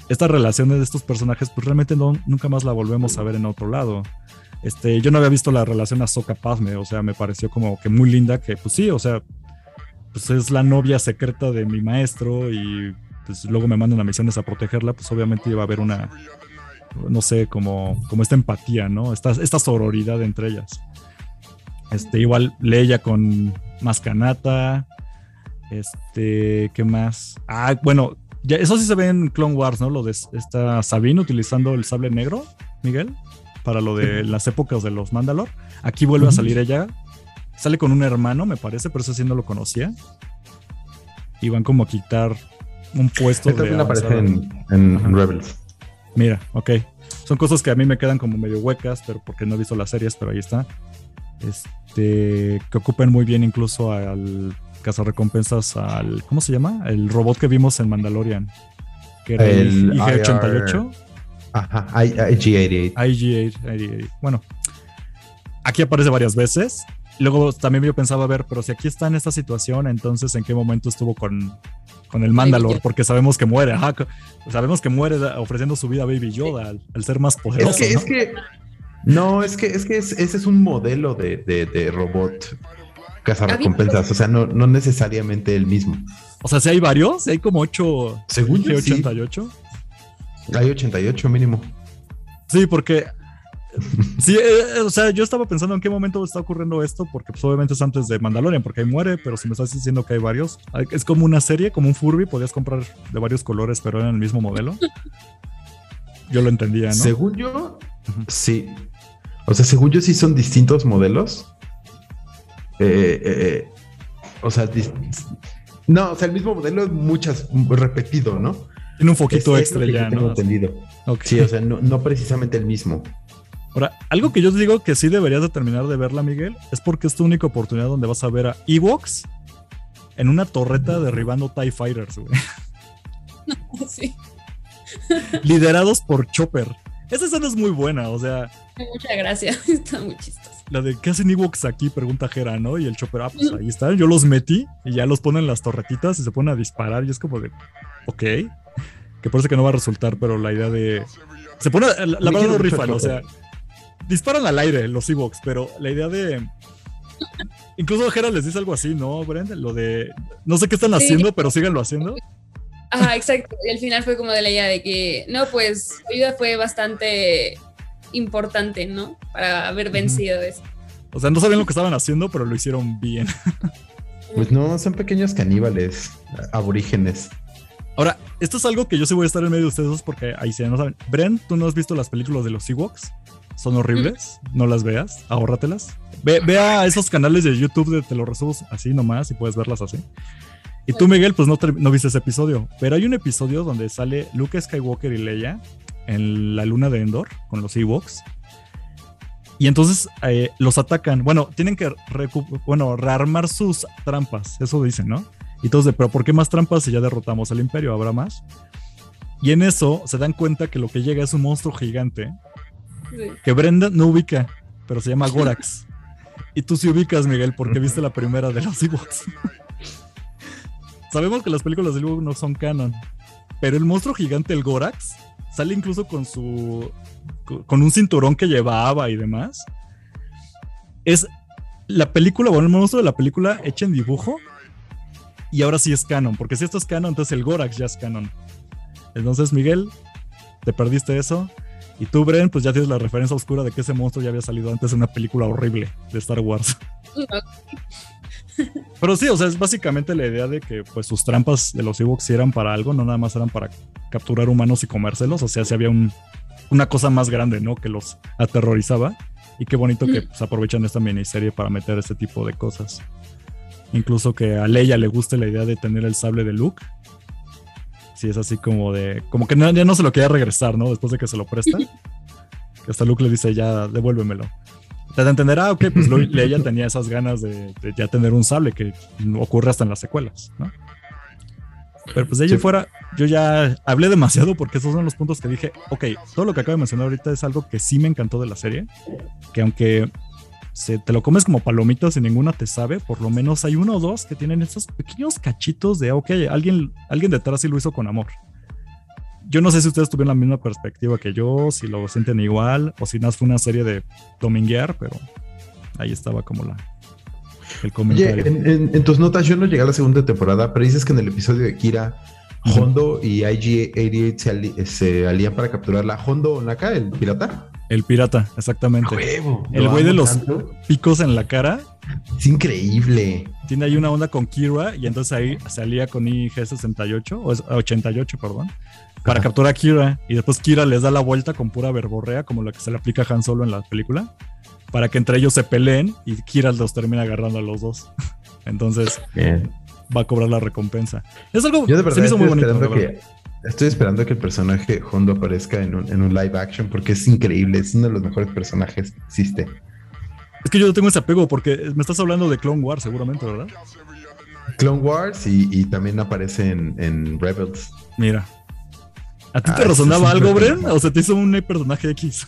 Esta relación de estos personajes, pues realmente no, nunca más la volvemos a ver en otro lado. Este, yo no había visto la relación a Soka Pazme, o sea, me pareció como que muy linda, que pues sí, o sea, pues es la novia secreta de mi maestro y pues luego me mandan a misiones a protegerla, pues obviamente iba a haber una, no sé, como, como esta empatía, ¿no? Esta, esta sororidad entre ellas. Este, igual Leia con Mascanata. Este, ¿qué más? Ah, bueno, ya, eso sí se ve en Clone Wars, ¿no? Lo de esta Sabine utilizando el sable negro, Miguel, para lo de *laughs* las épocas de los Mandalor. Aquí vuelve a salir ella. Sale con un hermano, me parece, pero eso sí no lo conocía. Y van como a quitar un puesto. también aparece en Rebels. Mira, ok. Son cosas que a mí me quedan como medio huecas, pero porque no he visto las series, pero ahí está. Este, que ocupen muy bien incluso al cazarrecompensas, al, ¿cómo se llama? El robot que vimos en Mandalorian, que era el, IG-88. Ajá, IG-88. IG-88. Bueno, aquí aparece varias veces. Luego también yo pensaba, a ver, pero si aquí está en esta situación, entonces ¿en qué momento estuvo con, con el Mandalor, porque sabemos que muere, sabemos que muere ofreciendo su vida a Baby Yoda, al, ser más poderoso. Es que, ¿no? es que, no, es que, es que ese es un modelo de, de, de robot recompensas, o sea, no, no necesariamente el mismo. O sea, si hay varios, hay como 8, según yo, 88. Hay 88 mínimo. Sí, porque Sí, eh, o sea, yo estaba pensando en qué momento está ocurriendo esto, porque pues, obviamente es antes de Mandalorian, porque ahí muere, pero si me estás diciendo que hay varios, es como una serie, como un Furby, podías comprar de varios colores, pero eran el mismo modelo. *laughs* Yo lo entendía, ¿no? Según yo, sí. O sea, según yo sí son distintos modelos. Eh, eh, o sea, no, o sea, el mismo modelo es muchas, repetido, ¿no? Tiene un foquito extra ya, ¿no? entendido. Sí, o sea, no, no precisamente el mismo. Ahora, algo que yo te digo que sí deberías de terminar de verla, Miguel, es porque es tu única oportunidad donde vas a ver a Ewoks en una torreta derribando TIE Fighters, güey. *laughs* Sí. Liderados por Chopper. Esa escena es muy buena, o sea. Muchas gracias, *laughs* está muy chistoso. La de ¿qué hacen Ewoks aquí? Pregunta Jera, ¿no? Y el Chopper, ah, pues ahí está. Yo los metí y ya los ponen en las torretitas y se ponen a disparar. Y es como de, ok. Que parece que no va a resultar, pero la idea de. Se pone. La, la verdad no rifan, o sea disparan al aire los Ewoks, pero la idea de. Incluso Jera les dice algo así, ¿no, Brent? Lo de. No sé qué están haciendo, pero síganlo haciendo. Ajá, exacto. Y al final fue como de la idea de que, no, pues su ayuda fue bastante importante, ¿no? Para haber vencido eso. O sea, no sabían lo que estaban haciendo, pero lo hicieron bien. Pues no, son pequeños caníbales, aborígenes. Ahora, esto es algo que yo sí voy a estar en medio de ustedes porque ahí se no saben. Brent, ¿tú no has visto las películas de los Ewoks? son horribles, no las veas, ahórratelas. Ve, a esos canales de YouTube de te lo resubo así nomás y puedes verlas así. Y tú, Miguel, pues no, no viste ese episodio, pero hay un episodio donde sale Luke Skywalker y Leia en la luna de Endor con los Ewoks. Y entonces eh, los atacan. Bueno, tienen que bueno, rearmar sus trampas, eso dicen, ¿no? Y todos de, pero ¿por qué más trampas si ya derrotamos al imperio? ¿Habrá más? Y en eso se dan cuenta que lo que llega es un monstruo gigante que Brenda no ubica, pero se llama Gorax. *laughs* Y tú sí ubicas, Miguel, porque viste la primera de los Ewoks. Sabemos que las películas de Ewoks no son canon, pero el monstruo gigante, el Gorax, sale incluso con su. con un cinturón que llevaba y demás. Es la película, bueno, el monstruo de la película hecha en dibujo. Y ahora sí es canon, porque si esto es canon, entonces el Gorax ya es canon. Entonces, Miguel, te perdiste eso. Y tú, Bren, pues ya tienes la referencia oscura de que ese monstruo ya había salido antes en una película horrible de Star Wars. *laughs* Pero sí, o sea, es básicamente la idea de que pues sus trampas de los Ewoks eran para algo, no nada más eran para capturar humanos y comérselos, o sea, si había un, una cosa más grande, ¿no? Que los aterrorizaba. Y qué bonito que pues, aprovechan esta miniserie para meter este tipo de cosas. Incluso que a Leia le guste la idea de tener el sable de Luke. Sí, es así como de. Como que ya no se lo quería regresar, ¿no? Después de que se lo presta. que *laughs* hasta Luke le dice, ya, devuélvemelo. Te da a entender, ah, ok, pues *laughs* Leia tenía esas ganas de, ya tener un sable que ocurre hasta en las secuelas, ¿no? Pero pues de ahí fuera, yo ya hablé demasiado porque esos son los puntos que dije, ok, todo lo que acabo de mencionar ahorita es algo que sí me encantó de la serie, que aunque se, te lo comes como palomitas y ninguna te sabe, por lo menos hay uno o dos que tienen esos pequeños cachitos de, ok, alguien, alguien detrás sí lo hizo con amor. Yo no sé si ustedes tuvieron la misma perspectiva que yo, si lo sienten igual, o si no fue una serie de dominguear, pero ahí estaba como la, Oye, en, tus notas yo no llegué a la segunda temporada, pero dices que en el episodio de Kira, Hondo y IG-88 se, alían para capturar la Hondo Naka, el pirata. El pirata, exactamente. el güey de los picos en la cara. Es increíble. Tiene ahí una onda con Kira y entonces ahí se alía con IG-68 o 88, perdón, para capturar a Kira y después Kira les da la vuelta con pura verborrea como la que se le aplica a Han Solo en la película para que entre ellos se peleen y Kira los termina agarrando a los dos. *laughs* Entonces va a cobrar la recompensa. Es algo Yo de verdad estoy muy Esperando que, estoy esperando que el personaje Hondo aparezca en un, live action porque es increíble, es uno de los mejores personajes que existe. Es que yo tengo ese apego porque me estás hablando de Clone Wars seguramente, ¿verdad? Clone Wars y, también aparece en, Rebels. Mira. ¿A ti te ah, resonaba algo, Bren? ¿O se te hizo un personaje X?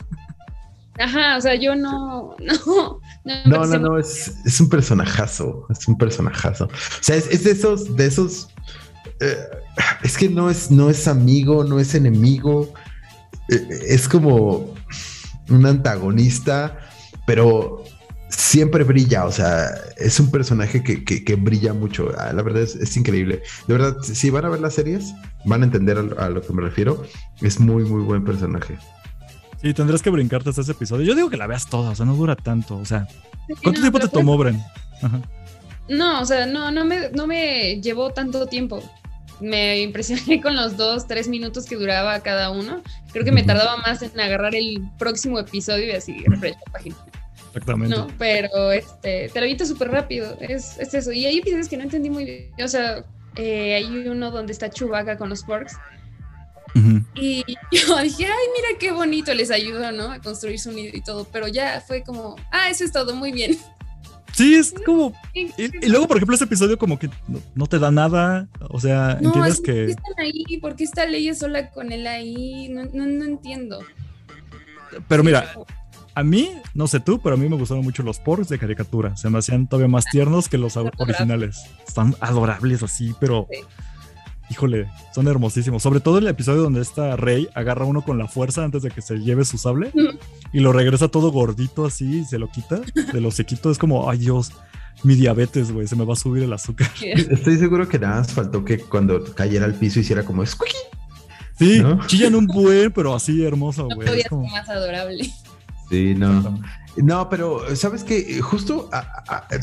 Ajá, o sea, yo no, *laughs* no. No, no, no, es, es, un personajazo, es un personajazo. O sea, es, de esos, de esos. Eh, es que no es, no es amigo, no es enemigo. Eh, es como un antagonista, pero siempre brilla. O sea, es un personaje que, que, brilla mucho. Ah, la verdad es, es, increíble. De verdad, si van a ver las series, van a entender a lo que me refiero. Es muy, muy buen personaje. Sí, tendrás que brincarte hasta ese episodio. Yo digo que la veas toda, o sea, no dura tanto. O sea, ¿cuánto tiempo te tomó, Bren? No, o sea, no, no me, no me llevó tanto tiempo. Me impresioné *laughs* con los dos, tres minutos que duraba cada uno. Creo que me tardaba más en agarrar el próximo episodio y así refresh la página. Exactamente. No, pero este, te lo evito súper rápido. Es, es, eso. Y hay episodios que no entendí muy bien. O sea, eh, hay uno donde está Chewbacca con los porks y *laughs* yo dije, ay, mira qué bonito, les ayuda, ¿no? A construir su nido y todo, pero ya fue como, ah, eso es todo, muy bien. Sí, es como... Y, luego, por ejemplo, ese episodio como que no, te da nada, o sea, entiendes que... ¿Por qué están ahí? ¿Por qué está Leia sola con él ahí? No, no, entiendo. Pero mira, a mí, no sé tú, pero a mí me gustaron mucho los porks de caricatura. Se me hacían todavía más tiernos que los originales. Están adorables así, pero híjole, son hermosísimos. Sobre todo el episodio donde esta Rey agarra uno con la fuerza antes de que se lleve su sable y lo regresa todo gordito así y se lo quita de lo sequito. Es como, ay Dios, mi diabetes, güey, se me va a subir el azúcar. Estoy seguro que nada más faltó que cuando cayera al piso hiciera como squeaky. Sí, chillan un buen, pero así hermoso, güey. No como... más adorable. Sí, no. No, pero sabes que justo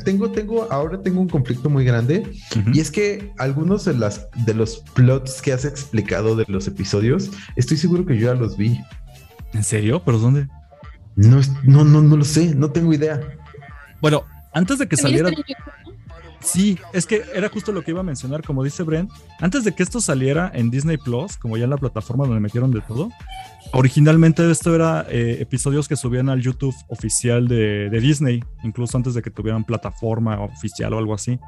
tengo, tengo, ahora tengo un conflicto muy grande y es que algunos de las de los plots que has explicado de los episodios, estoy seguro que yo ya los vi. ¿En serio? ¿Pero dónde? No, no, no, no lo sé, no tengo idea. Bueno, antes de que saliera. Sí, es que era justo lo que iba a mencionar, como dice Brent, antes de que esto saliera en Disney Plus, como ya en la plataforma donde metieron de todo, originalmente esto era eh, episodios que subían al YouTube oficial de, Disney, incluso antes de que tuvieran plataforma oficial o algo así.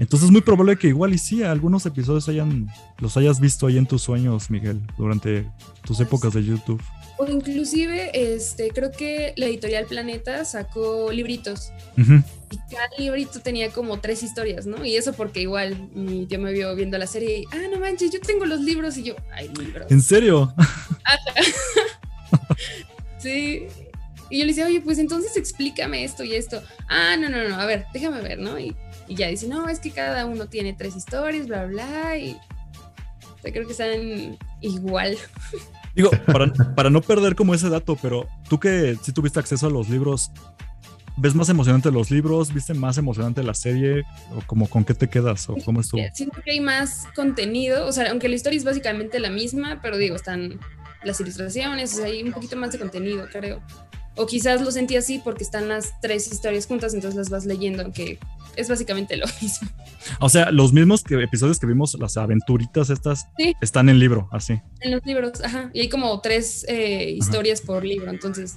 Entonces es muy probable que igual y sí, algunos episodios hayan, los hayas visto ahí en tus sueños, Miguel, durante tus épocas de YouTube. O inclusive, este, creo que la editorial Planeta sacó libritos. Y cada librito tenía como tres historias, ¿no? Y eso porque igual mi tío me vio viendo la serie y, ah, no manches, yo tengo los libros y yo, ay, libros. ¿En serio? *laughs* *laughs* sí. Y yo le decía, oye, pues entonces explícame esto y esto. Ah, no, no, no, a ver, déjame ver, ¿no? Y, y ya dice, no, es que cada uno tiene tres historias, bla, bla, y o sea, creo que están igual. Digo, para, para, no perder como ese dato, pero tú que sí tuviste acceso a los libros, ¿Ves más emocionante los libros? ¿Viste más emocionante la serie? ¿O como con qué te quedas? ¿O cómo estuvo? Siento que hay más contenido, o sea, aunque la historia es básicamente la misma, pero digo, están las ilustraciones, o sea, hay un poquito más de contenido, creo. O quizás lo sentí así porque están las tres historias juntas, entonces las vas leyendo, aunque es básicamente *laughs* lo mismo. O sea, los mismos que, episodios que vimos, las aventuritas estas, están en libro, así. En los libros, ajá. Y hay como tres eh, historias por libro, entonces.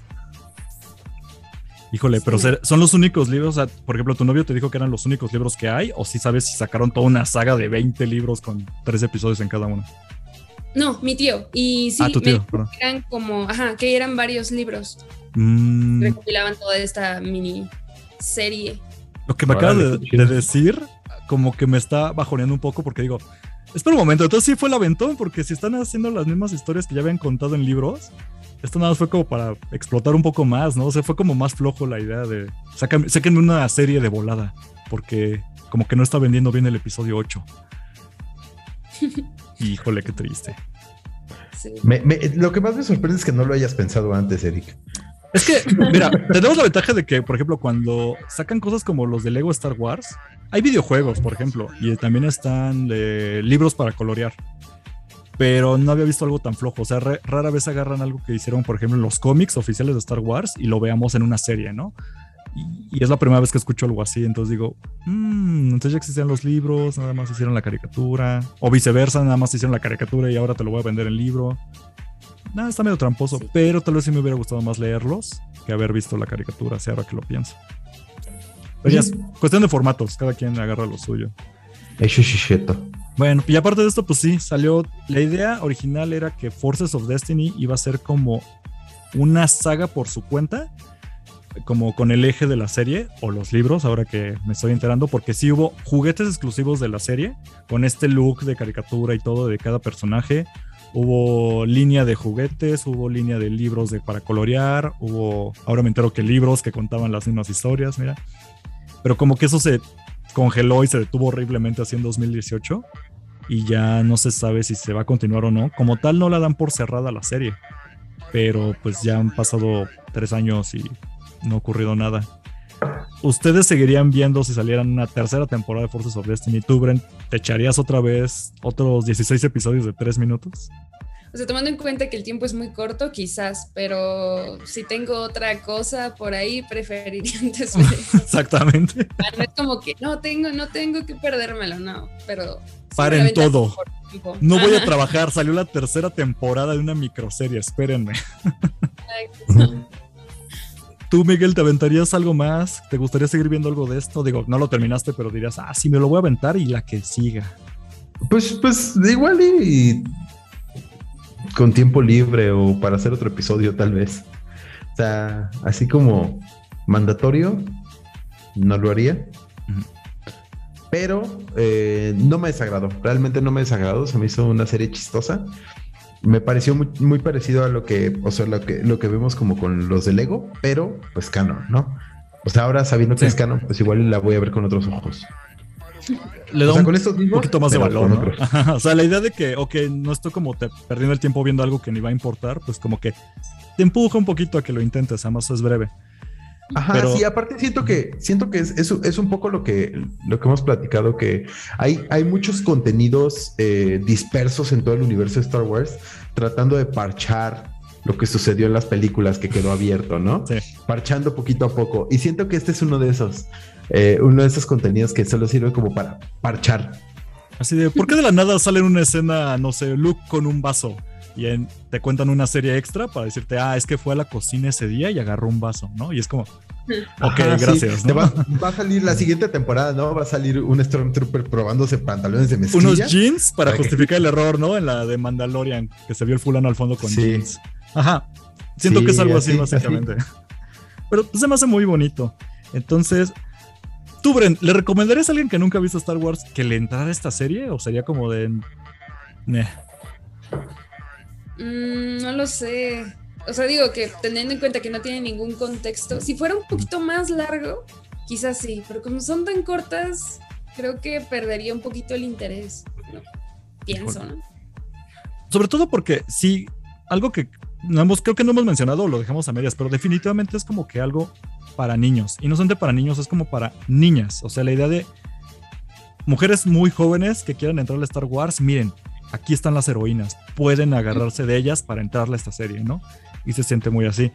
Híjole, pero son los únicos libros, o sea, por ejemplo, tu novio te dijo que eran los únicos libros que hay, o si sabes si sacaron toda una saga de 20 libros con tres episodios en cada uno. No, mi tío. Y sí, ah, tu tío, eran como, ajá, que eran varios libros. Mm. Recopilaban toda esta mini serie. Lo que me acabas de, decir, como que me está bajoneando un poco porque digo, espera un momento, entonces sí fue el aventón, porque si están haciendo las mismas historias que ya habían contado en libros, esto nada más fue como para explotar un poco más, ¿no? O sea, fue como más flojo la idea de. Sáquenme, una serie de volada, porque como que no está vendiendo bien el episodio 8. *laughs* Híjole, qué triste. lo que más me sorprende es que no lo hayas pensado antes, Eric. Es que, *laughs* mira, tenemos la ventaja de que, por ejemplo, cuando sacan cosas como los de Lego Star Wars, hay videojuegos, por ejemplo, y también están libros para colorear pero no había visto algo tan flojo. O sea, rara vez agarran algo que hicieron, por ejemplo, en los cómics oficiales de Star Wars y lo veamos en una serie, ¿no? Y, es la primera vez que escucho algo así, entonces digo, mmm, entonces ya existían los libros, nada más hicieron la caricatura, o viceversa, nada más hicieron la caricatura y ahora te lo voy a vender en libro. Nada, está medio tramposo, pero tal vez sí me hubiera gustado más leerlos que haber visto la caricatura, si ahora que lo pienso. Pero ya es cuestión de formatos, cada quien agarra lo suyo. Eso es bueno, y aparte de esto, pues sí, salió. La idea original era que Forces of Destiny iba a ser como una saga por su cuenta, como con el eje de la serie o los libros, ahora que me estoy enterando, porque sí hubo juguetes exclusivos de la serie, con este look de caricatura y todo de cada personaje. Hubo línea de juguetes, hubo línea de libros de, para colorear, hubo, ahora me entero que libros que contaban las mismas historias, mira. Pero como que eso se congeló y se detuvo horriblemente así en 2018 y ya no se sabe si se va a continuar o no. Como tal, no la dan por cerrada la serie, pero pues ya han pasado tres años y no ha ocurrido nada. ¿Ustedes seguirían viendo si salieran una tercera temporada de Forces of Destiny? ¿Tú, Brent, te echarías otra vez otros 16 episodios de tres minutos? O sea, tomando en cuenta que el tiempo es muy corto, quizás, pero si tengo otra cosa por ahí, preferiría *laughs* antes *laughs* Exactamente. No es como que no tengo, no tengo que perdérmelo, no, pero... Paren todo. No voy a trabajar, salió la tercera temporada de una microserie, espérenme. ¿Tú, Miguel, te aventarías algo más? ¿Te gustaría seguir viendo algo de esto? Digo, no lo terminaste, pero dirías, ah, sí, me lo voy a aventar y la que siga. Pues, pues, igual y con tiempo libre o para hacer otro episodio tal vez. O sea, así como mandatorio, no lo haría. Pero eh, no me desagradó, realmente no me desagradó, se me hizo una serie chistosa. Me pareció muy, parecido a lo que, o sea, lo que, lo que vemos como con los de Lego, pero pues canon, ¿no? O sea, ahora sabiendo que es canon, pues igual la voy a ver con otros ojos le da un, poquito más de valor. *laughs* o sea, la idea de que, ok, no estoy como te, perdiendo el tiempo viendo algo que ni va a importar, pues como que te empuja un poquito a que lo intentes, además es breve. Ajá, Pero... sí, aparte siento que, siento que es, es, un poco lo que, lo que hemos platicado, que hay, hay muchos contenidos eh, dispersos en todo el universo de Star Wars, tratando de parchar lo que sucedió en las películas que quedó abierto, ¿no? Sí. Parchando poquito a poco. Y siento que este es uno de esos. Eh, uno de esos contenidos que solo sirve como para parchar. Así de, ¿por qué de la nada sale en una escena, no sé, Luke con un vaso? Y te cuentan una serie extra para decirte, ah, es que fue a la cocina ese día y agarró un vaso, ¿no? Y es como, ok, gracias. *laughs* Va, a salir la siguiente temporada, ¿no? Va a salir un Stormtrooper probándose pantalones de mezclilla. Unos jeans para justificar el error, ¿no? En la de Mandalorian, que se vio el fulano al fondo con jeans. Ajá. Siento que es algo así, básicamente. Pero pues, se me hace muy bonito. Entonces, Tú, Bren, ¿le recomendarías a alguien que nunca ha visto Star Wars que le entrara a esta serie? ¿O sería como de. Mm, no lo sé. O sea, digo que teniendo en cuenta que no tiene ningún contexto, si fuera un poquito más largo, quizás sí, pero como son tan cortas, creo que perdería un poquito el interés. Pienso, ¿no? Sobre todo porque sí, algo que no hemos, creo que no hemos mencionado, lo dejamos a medias, pero definitivamente es como que algo para niños. Y no solamente para niños, es como para niñas. O sea, la idea de mujeres muy jóvenes que quieran entrar a Star Wars, miren, aquí están las heroínas, pueden agarrarse de ellas para entrar a esta serie, ¿no? Y se siente muy así.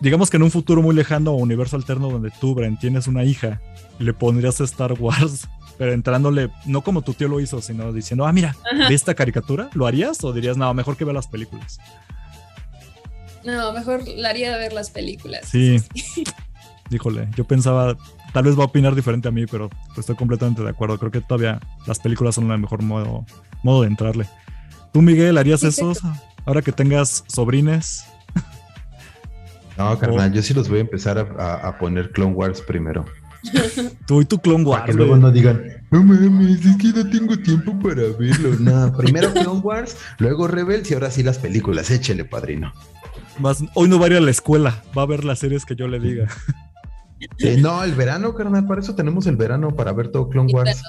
Digamos que en un futuro muy lejano o universo alterno donde tú, Bren, tienes una hija, le pondrías Star Wars, *laughs* pero entrándole, no como tu tío lo hizo, sino diciendo, ah, mira, ¿ve esta caricatura? ¿Lo harías? ¿O dirías, no, mejor que vea las películas? No, mejor la haría ver las películas. Sí. *laughs* Híjole, yo pensaba, tal vez va a opinar diferente a mí, pero estoy completamente de acuerdo. Creo que todavía las películas son el mejor modo, modo de entrarle. ¿Tú, Miguel, harías eso ahora que tengas sobrines? *laughs* No, carnal, yo sí los voy a empezar a, poner Clone Wars primero. *laughs* Tú y tu Clone Wars. Para que luego no digan, no mames, es que no tengo tiempo para verlo. No, primero Clone Wars, luego Rebels y ahora sí las películas. Échele, padrino. Hoy no va a ir a la escuela, va a ver las series que yo le diga. no, el verano, carnal, para eso tenemos el verano, para ver todo Clone Wars.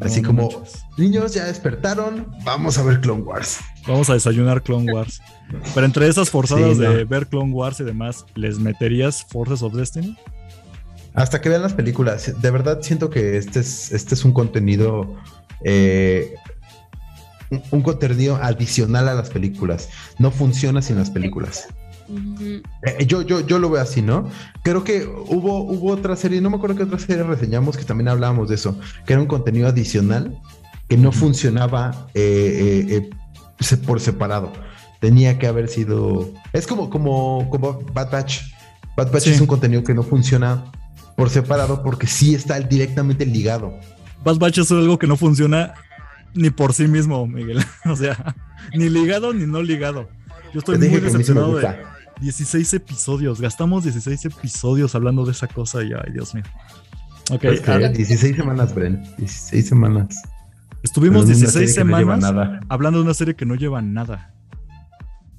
Así como, niños ya despertaron, vamos a ver Clone Wars. Vamos a desayunar Clone Wars. Pero entre esas forzadas de ver Clone Wars y demás, ¿les meterías Forces of Destiny? Hasta que vean las películas. De verdad siento que este es, este es un contenido. Eh, un contenido adicional a las películas. No funciona sin las películas. Eh, yo, yo, yo lo veo así, ¿no? Creo que hubo, hubo otra serie, no me acuerdo qué otra serie reseñamos que también hablábamos de eso, que era un contenido adicional que no funcionaba eh, eh, por separado. Tenía que haber sido. Es como, como, como Bad Batch. Bad Batch es un contenido que no funciona por separado porque sí está directamente ligado. Bad Batch es algo que no funciona ni por sí mismo, Miguel. *laughs* o sea, ni ligado ni no ligado. Yo estoy muy decepcionado de 16 episodios. Gastamos 16 episodios hablando de esa cosa y ay, Dios mío. Ok. 16 semanas, Bren. 16 semanas. Estuvimos 16 semanas hablando de una serie que no lleva nada.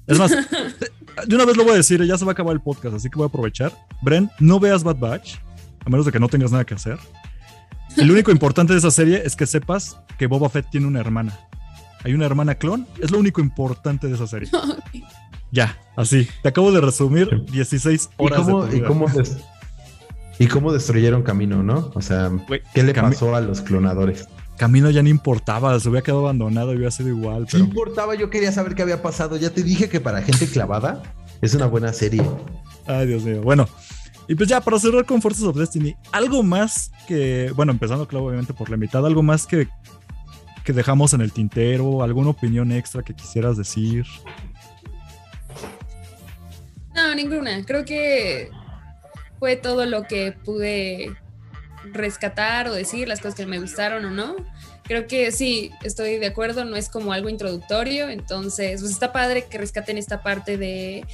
Es más, *laughs* de una vez lo voy a decir, ya se va a acabar el podcast, así que voy a aprovechar. Bren, no veas Bad Batch, a menos de que no tengas nada que hacer. El único importante de esa serie es que sepas que Boba Fett tiene una hermana. Hay una hermana clon, es lo único importante de esa serie. *laughs* Ya, así. Te acabo de resumir 16 horas. ¿Y cómo, de ¿y cómo, ¿y cómo destruyeron Camino, no? O sea, ¿qué le pasó a los clonadores? Camino ya no importaba, se hubiera quedado abandonado y hubiera sido igual. Pero... Sí importaba, yo quería saber qué había pasado. Ya te dije que para gente clavada es una buena serie. Ay, Dios mío. Bueno, y pues ya para cerrar con Forces of Destiny, algo más que, bueno, empezando claro, obviamente por la mitad, algo más que, que dejamos en el tintero, alguna opinión extra que quisieras decir. No, ninguna. Creo que fue todo lo que pude rescatar o decir, las cosas que me gustaron o no. Creo que sí, estoy de acuerdo, no es como algo introductorio, entonces pues está padre que rescaten esta parte de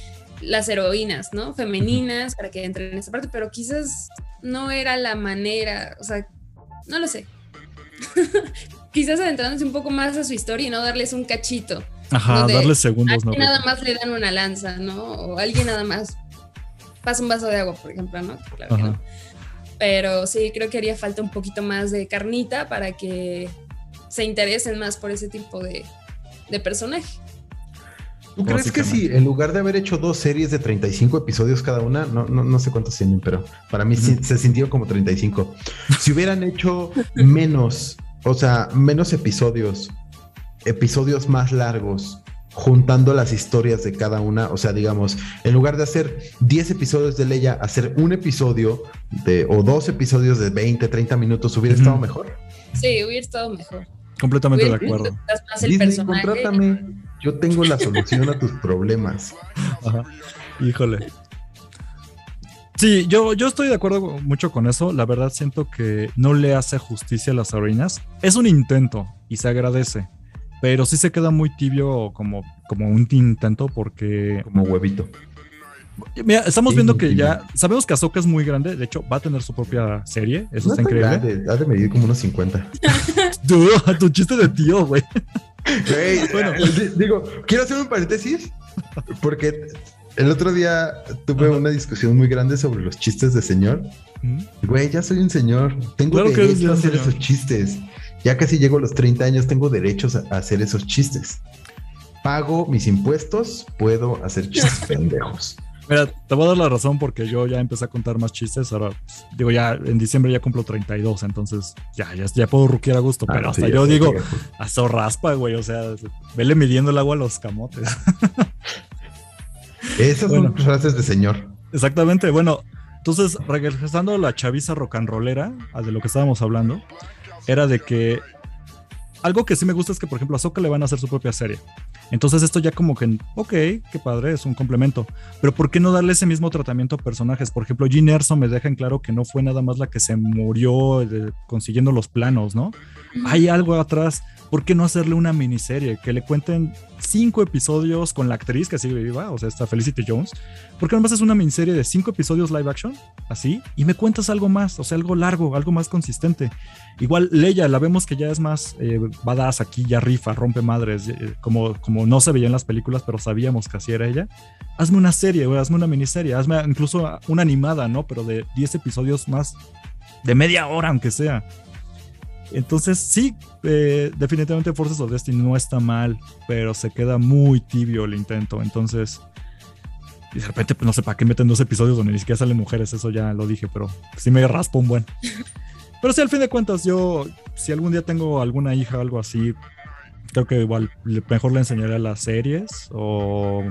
las heroínas, ¿no? Femeninas, para que entren en esa parte, pero quizás no era la manera, o sea, no lo sé. *laughs* quizás adentrándose un poco más a su historia y no darles un cachito. Ajá, darle segundos, ¿no? nada más le dan una lanza, ¿no? O alguien nada más pasa un vaso de agua, por ejemplo, ¿no? Claro que no. Pero sí, creo que haría falta un poquito más de carnita para que se interesen más por ese tipo de, de personaje. ¿Tú crees que si en lugar de haber hecho dos series de 35 episodios cada una, no, no, no sé cuántos tienen, pero para mí se sintió como 35. Si hubieran hecho menos, o sea, menos episodios episodios más largos, juntando las historias de cada una. O sea, digamos, en lugar de hacer 10 episodios de Leia, hacer un episodio de, o dos episodios de 20, 30 minutos, ¿hubiera estado mejor? Sí, hubiera estado mejor. Completamente de acuerdo. Disney, contrátame. Yo tengo la solución a tus problemas. Híjole. Sí, yo, yo estoy de acuerdo mucho con eso. La verdad siento que no le hace justicia a las heroínas. Es un intento y se agradece. Pero sí se queda muy tibio como, como un intento porque... Como huevito. Mira, estamos viendo que ya sabemos que Ahsoka es muy grande. De hecho, va a tener su propia serie. Eso está increíble. ha de medir como unos 50. *laughs* tu chiste de tío, güey. *laughs* bueno, digo, quiero hacer un paréntesis porque el otro día tuve una discusión muy grande sobre los chistes de señor. Güey, ya soy un señor. Tengo que hacer esos chistes ya casi llego a los 30 años, tengo derechos a, hacer esos chistes. pago mis impuestos, puedo hacer chistes *laughs* pendejos. Mira, te voy a dar la razón porque yo ya empecé a contar más chistes. Ahora, pues, digo, ya en diciembre ya cumplo 32, entonces ya, ya, ya puedo ruquear a gusto. Ah, pero sí, hasta yo digo, que- hasta raspa, güey. O sea, vele midiendo el agua a los camotes. *laughs* Esas Bueno. son frases de señor. Exactamente. Bueno, entonces, regresando a la chaviza rock and rollera, a de lo que estábamos hablando, era de que algo que sí me gusta es que, por ejemplo, a Ahsoka le van a hacer su propia serie. Entonces, esto ya como que, ok, qué padre, es un complemento. Pero ¿por qué no darle ese mismo tratamiento a personajes? Por ejemplo, Jean Erso me deja en claro que no fue nada más la que se murió eh, consiguiendo los planos, ¿no? Hay algo atrás. ¿Por qué no hacerle una miniserie? Que le cuenten cinco episodios con la actriz que sigue viva, o sea, está Felicity Jones. ¿Por qué no haces una miniserie de cinco episodios live action? Así. Y me cuentas algo más, o sea, algo largo, algo más consistente. Igual Leia, la vemos que ya es más eh, badass aquí, ya rifa, rompe madres, eh, como, como no se veía en las películas, pero sabíamos que así era ella. Hazme una serie, güey, hazme una miniserie, hazme incluso una animada, ¿no? Pero de 10 episodios más, de media hora, aunque sea. Entonces, sí, eh, definitivamente Forces of Destiny no está mal, pero se queda muy tibio el intento. Entonces, y de repente, pues no sé para qué meten dos episodios donde ni siquiera salen mujeres, eso ya lo dije, pero sí me raspa un buen. *laughs* Pero sí, al fin de cuentas, yo, si algún día tengo alguna hija o algo así, creo que igual mejor le enseñaré las series o.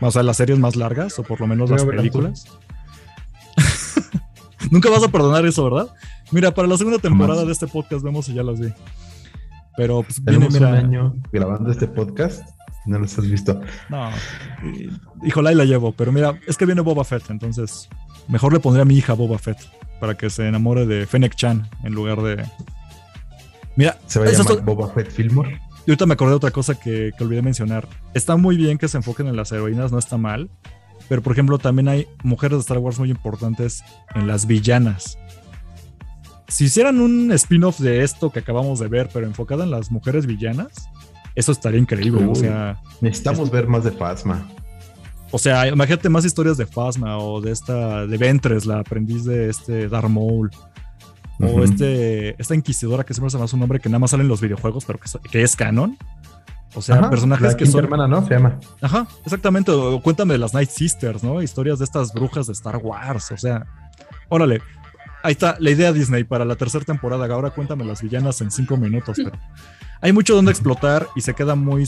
O sea, las series más largas o por lo menos las a películas. *laughs* Nunca vas a perdonar eso, ¿verdad? Mira, para la segunda temporada de este podcast vemos si ya las vi. Pero pues viene, mira. un año grabando este podcast. No los has visto. No, híjole, ahí la llevo. Pero mira, es que viene Boba Fett, entonces mejor le pondré a mi hija Boba Fett para que se enamore de Fennec Chan en lugar de. Mira, Se va a llamar Boba Fett Fillmore. y ahorita me acordé de otra cosa que, que olvidé mencionar. Está muy bien que se enfoquen en las heroínas, no está mal. Pero, por ejemplo, también hay mujeres de Star Wars muy importantes en las villanas. Si hicieran un spin-off de esto que acabamos de ver, pero enfocada en las mujeres villanas, eso estaría increíble. O sea, Necesitamos ver más de Phasma. o sea, imagínate más historias de Phasma o de esta, de Ventres, la aprendiz de este Darth Maul. O este, esta inquisidora que siempre se llama su nombre, que nada más sale en los videojuegos, pero que, es canon. O sea, Ajá, personajes la que son. hermana, ¿no? Se llama. Ajá, exactamente. O cuéntame de las Night Sisters, ¿no? Historias de estas brujas de Star Wars. O sea, órale. Ahí está la idea Disney para la tercera temporada. Ahora cuéntame las villanas en cinco minutos. Hay mucho donde explotar y se queda muy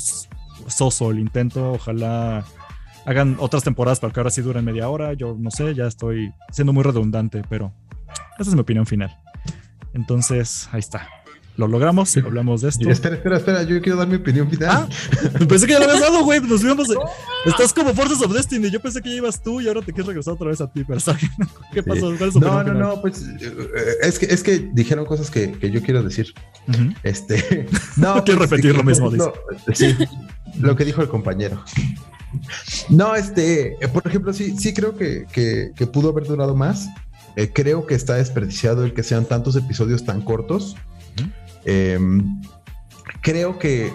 soso el intento. Ojalá hagan otras temporadas para que ahora sí duren media hora. Yo no sé, ya estoy siendo muy redundante, pero esa es mi opinión final. Entonces, ahí está. Lo logramos, Sí. hablamos de esto. Y espera, espera, espera. Yo quiero dar mi opinión final. Ah, Pensé que ya lo habías dado, güey. Nos íbamos *laughs* Estás como Forces of Destiny. Yo pensé que ya ibas tú y ahora te quieres regresar otra vez a ti, bien. *laughs* ¿Qué pasó? ¿Cuál es tu No, no, final? no, pues eh, es que, es que dijeron cosas que, que yo quiero decir. Este, *laughs* no, Quiero repetir lo mismo, sí, lo que dijo el compañero. No, este, por ejemplo, sí, sí creo que, que, que pudo haber durado más. Eh, creo que está desperdiciado el que sean tantos episodios tan cortos. Em, creo que,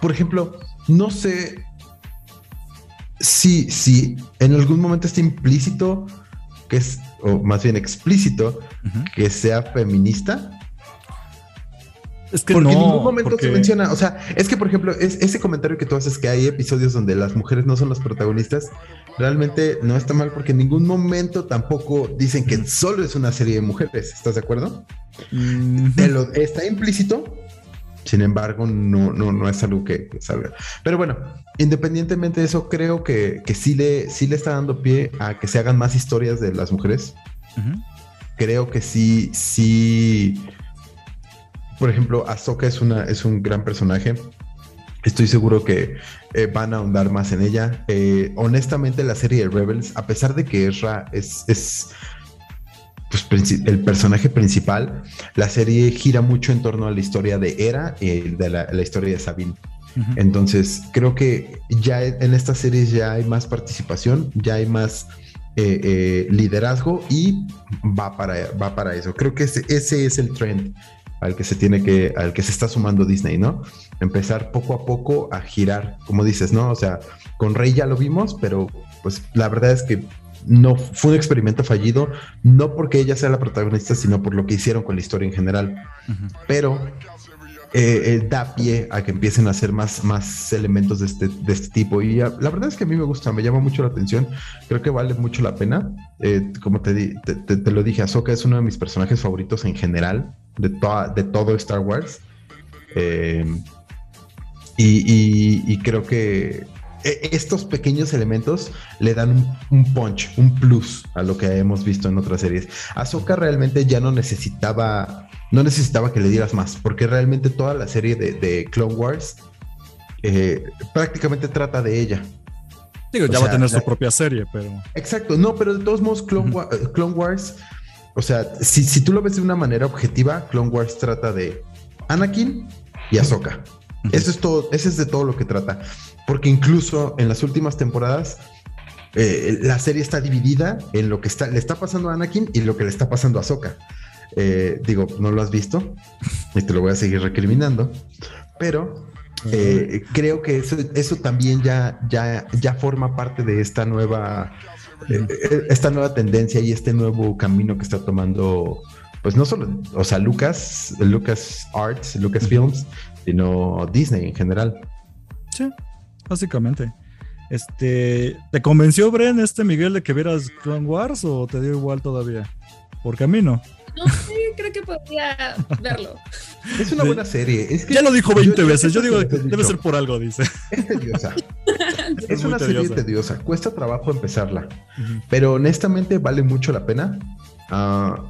por ejemplo, no sé si, si en algún momento está implícito que es, o más bien explícito, que sea feminista. Es que Porque no. en ningún momento porque- se menciona, o sea, es que por ejemplo, es, ese comentario que tú haces que hay episodios donde las mujeres no son las protagonistas, realmente no está mal porque en ningún momento tampoco dicen que solo es una serie de mujeres, ¿estás de acuerdo? Ujú. Te lo- está implícito, sin embargo, no, no, no es algo que, que salga. Pero bueno, independientemente de eso, creo que, que sí, le, sí le está dando pie a que se hagan más historias de las mujeres Ujú. creo que sí, sí. Por ejemplo, Ahsoka es, una, es un gran personaje. Estoy seguro que eh, van a ahondar más en ella. Eh, honestamente, la serie de Rebels, a pesar de que Ezra es, es pues, el personaje principal, la serie gira mucho en torno a la historia de Hera y de la, la historia de Sabine. Entonces, creo que ya en estas series ya hay más participación, ya hay más eh, eh, liderazgo y va para, va para eso. Creo que ese, ese es el trend al que se tiene que, al que se está sumando Disney, ¿no? Empezar poco a poco a girar, como dices, ¿no? O sea, con Rey ya lo vimos, pero pues la verdad es que no fue un experimento fallido, no porque ella sea la protagonista, sino por lo que hicieron con la historia en general pero eh, eh, da pie a que empiecen a hacer más, más elementos de este, de este tipo. Y la verdad es que a mí me gusta, me llama mucho la atención. Creo que vale mucho la pena. Eh, como te, te, lo dije, Ahsoka es uno de mis personajes favoritos en general de, de todo Star Wars. y, creo que estos pequeños elementos le dan un, punch, un plus a lo que hemos visto en otras series. Ahsoka realmente ya no necesitaba no necesitaba que le dieras más, porque realmente toda la serie de, Clone Wars eh, prácticamente trata de ella. Digo, ya va a tener su propia serie, pero. Exacto, no, pero de todos modos, Clone, Wars, o sea, si, tú lo ves de una manera objetiva, Clone Wars trata de Anakin y Ahsoka. Eso es todo, ese es de todo lo que trata. Porque incluso en las últimas temporadas, eh, la serie está dividida en lo que está, le está pasando a Anakin y lo que le está pasando a Ahsoka. Eh, digo, no lo has visto y te lo voy a seguir recriminando, pero eh, creo que eso, también ya, ya, ya forma parte de esta nueva, esta nueva tendencia y este nuevo camino que está tomando, pues no solo, o sea, Lucas, Lucas Arts, Lucas Films, sino Disney en general. Sí, básicamente. Este, ¿te convenció Bren este Miguel de que vieras Clone Wars o te dio igual todavía? Porque a mí no. No sé, creo que podría verlo. Es una buena serie. ya lo dijo 20 veces. Yo, digo, debe ser por algo, dice. Es tediosa. *laughs* es, una serie tediosa. Cuesta trabajo empezarla. Pero honestamente vale mucho la pena. Ah,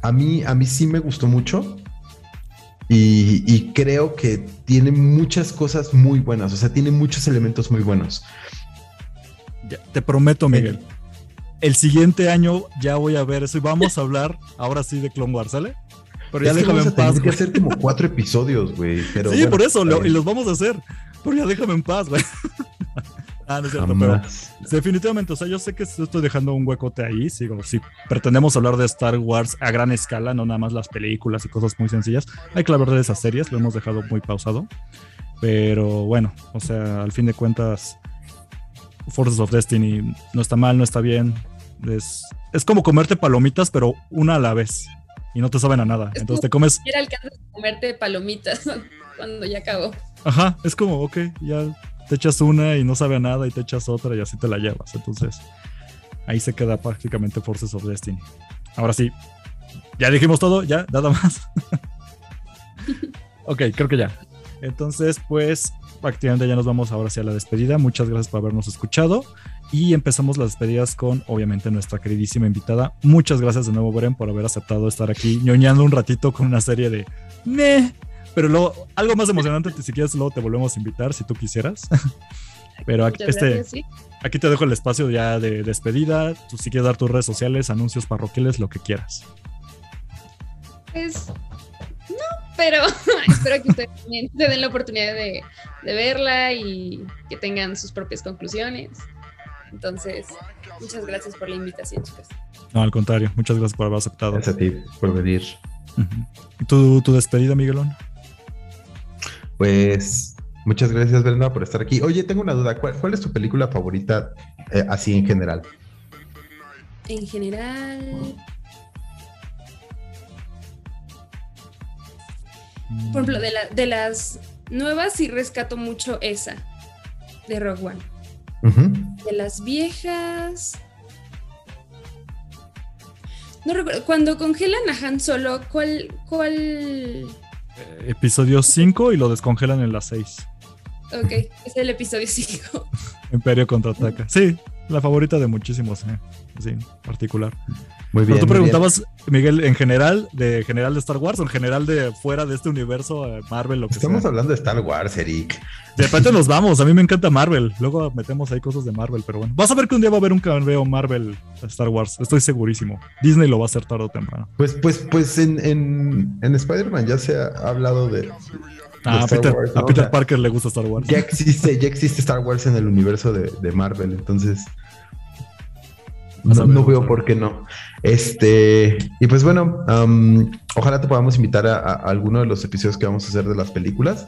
a, mí, a mí sí me gustó mucho. Y, creo que tiene muchas cosas muy buenas. O sea, tiene muchos elementos muy buenos. te prometo, Miguel el siguiente año ya voy a ver eso y vamos a hablar ahora sí de Clone Wars, ¿sale? Pero ya déjame en paz. Hay que hacer como cuatro episodios, güey. sí, por eso, y los vamos a hacer. Pero ya déjame en paz, güey. *laughs* ah, no es cierto, pero definitivamente, o sea, yo sé que estoy dejando un huecote ahí. Sigo, si pretendemos hablar de Star Wars a gran escala, no nada más las películas y cosas muy sencillas, hay que hablar de esas series, lo hemos dejado muy pausado. Pero bueno, o sea, al fin de cuentas, Forces of Destiny no está mal, no está bien. Es, es como comerte palomitas, pero una a la vez. Y no te saben a nada. Entonces te comes. Era alcanzas a comerte palomitas *laughs* cuando ya acabó. Ajá, es como, ok, ya te echas una y no sabe a nada y te echas otra y así te la llevas. Entonces, ahí se queda prácticamente Forces of Destiny. Ahora sí, ya dijimos todo, ya, nada más. *laughs* ok, creo que ya. Entonces, pues, prácticamente ya nos vamos ahora hacia la despedida. Muchas gracias por habernos escuchado. Y empezamos las despedidas con, obviamente, nuestra queridísima invitada. Muchas gracias de nuevo, Bren, por haber aceptado estar aquí ñoñando un ratito con una serie de meh. Pero luego, algo más emocionante, si quieres, luego te volvemos a invitar si tú quisieras. *laughs* Pero aquí, este, aquí te dejo el espacio ya de despedida. Tú si quieres dar tus redes sociales, anuncios parroquiales, lo que quieras. Pues pero *laughs* espero que ustedes también se den la oportunidad de, verla y que tengan sus propias conclusiones. Entonces, muchas gracias por la invitación, chicos. No, al contrario, muchas gracias por haber aceptado. Gracias a ti por venir. ¿Y tu, despedida, Miguelón? Pues muchas gracias, Brenda, por estar aquí. Oye, tengo una duda. ¿Cuál, es tu película favorita eh, así en general? En general, Por ejemplo, de, de las nuevas sí rescato mucho esa de Rogue One. De las viejas. No recuerdo. Cuando congelan a Han Solo, ¿cuál. cuál... Eh, episodio 5 y lo descongelan en la 6. Ok, es el episodio 5. *laughs* Imperio contraataca. Sí, la favorita de muchísimos, ¿eh? sí, particular. Muy bien. Pero tú preguntabas, Miguel, en general, de general de Star Wars o en general de fuera de este universo, eh, Marvel, lo que Estamos hablando de Star Wars, Eric. De repente *laughs* nos vamos, a mí me encanta Marvel. Luego metemos ahí cosas de Marvel, pero bueno. Vas a ver que un día va a haber un cameo Marvel Star Wars, estoy segurísimo. Disney lo va a hacer tarde o temprano. Pues, pues, pues en, en, en Spider-Man ya se ha habldo de, Ah, a Peter, Parker le gusta Star Wars. Ya existe, ya existe Star Wars en el universo de, de Marvel, entonces no, veo por qué no. Este, y pues bueno, ojalá te podamos invitar a, alguno de los episodios que vamos a hacer de las películas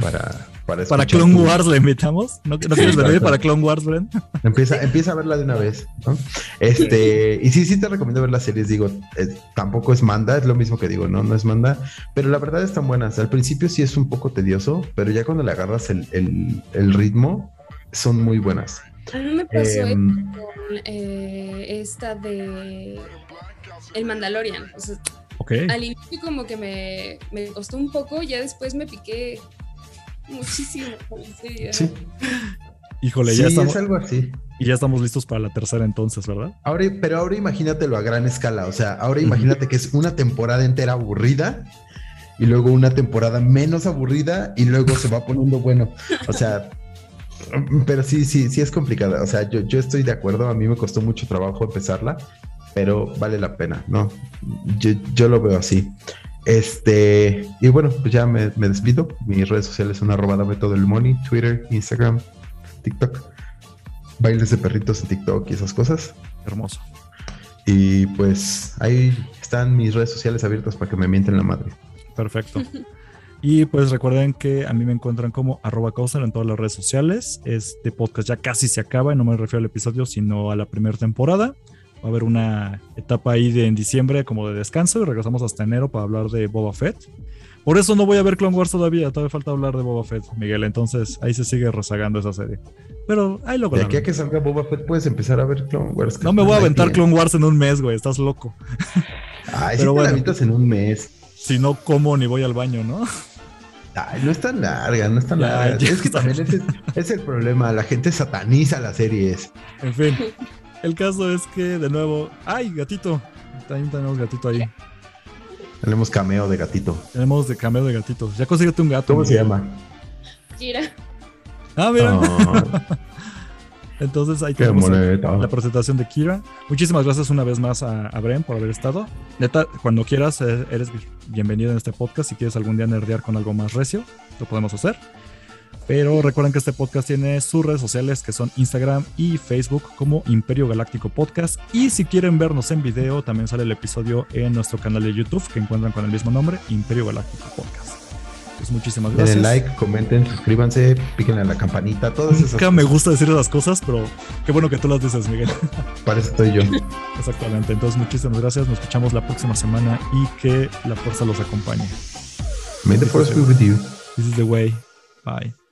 para, para, para Clone Wars le invitamos. ¿No, ¿no quieres venir para Clone Wars, Bren? Empieza, empieza a verla de una vez. ¿no? Este, y sí, sí te recomiendo ver las series. Digo, eh, tampoco es manda, es lo mismo que digo, no, no es manda, pero la verdad están buenas. Al principio sí es un poco tedioso, pero ya cuando le agarras el, el, el ritmo, son muy buenas. A mí me pasó eh, con eh, esta de El Mandalorian. O sea, okay. Al inicio como que me, me, costó un poco, ya después me piqué muchísimo. *laughs* Sí. Híjole, ya sí, estamos. es algo así. Y ya estamos listos para la tercera entonces, ¿verdad? Ahora, pero ahora imagínatelo a gran escala. O sea, ahora imagínate que es una temporada entera aburrida y luego una temporada menos aburrida y luego se va poniendo bueno. O sea, pero sí, sí, sí es complicada. O sea, yo, yo estoy de acuerdo. A mí me costó mucho trabajo empezarla, pero vale la pena, ¿no? Yo, yo lo veo así. Este, y bueno, pues ya me, me, despido. Mis redes sociales son arroba dame todo el money, Twitter, Instagram, TikTok. Bailes de perritos en TikTok y esas cosas. Hermoso. Y pues ahí están mis redes sociales abiertas para que me mienten la madre. Perfecto. *laughs* Y pues recuerden que a mí me encuentran como arroba en todas las redes sociales. Este podcast ya casi se acaba y no me refiero al episodio, sino a la primera temporada. Va a haber una etapa ahí de, en diciembre como de descanso y regresamos hasta enero para hablar de Boba Fett. Por eso no voy a ver Clone Wars todavía, todavía falta hablar de Boba Fett, Miguel. Entonces ahí se sigue rezagando esa serie. Pero ahí lo De aquí a que salga Boba Fett puedes empezar a ver Clone Wars. No me voy a aventar Clone Wars en un mes, güey, estás loco. Ay, Pero si bueno, te la en un mes. Si no como ni voy al baño, ¿no? Ay, no es tan larga, no es tan ya, larga. Ya es que también ese es el problema. La gente sataniza las series. En fin, el caso es que, de nuevo, ¡ay, gatito! También tenemos gatito ahí. Tenemos cameo de gatito. Tenemos de cameo de gatito. Ya consíguete un gato. ¿Cómo se llama? Kira. Ah, mira. Oh. *laughs* Entonces ahí tenemos la presentación de Kira. Muchísimas gracias una vez más a, a Bren por haber estado. Neta, cuando quieras, eh, eres bienvenido en este podcast. Si quieres algún día nerdear con algo más recio, lo podemos hacer. Pero recuerden que este podcast tiene sus redes sociales que son Instagram y Facebook como Imperio Galáctico Podcast. Y si quieren vernos en video, también sale el episodio en nuestro canal de YouTube que encuentran con el mismo nombre, Imperio Galáctico Podcast. Pues muchísimas gracias. Denle like, comenten, suscríbanse, piquen a la campanita, todas esas Nunca me gusta decir esas cosas, pero qué bueno que tú las dices, Miguel. *laughs* Para eso estoy yo. *laughs* Exactamente. Entonces, muchísimas gracias. Nos escuchamos la próxima semana y que la fuerza los acompañe. May the force be with you. This is the way. Bye.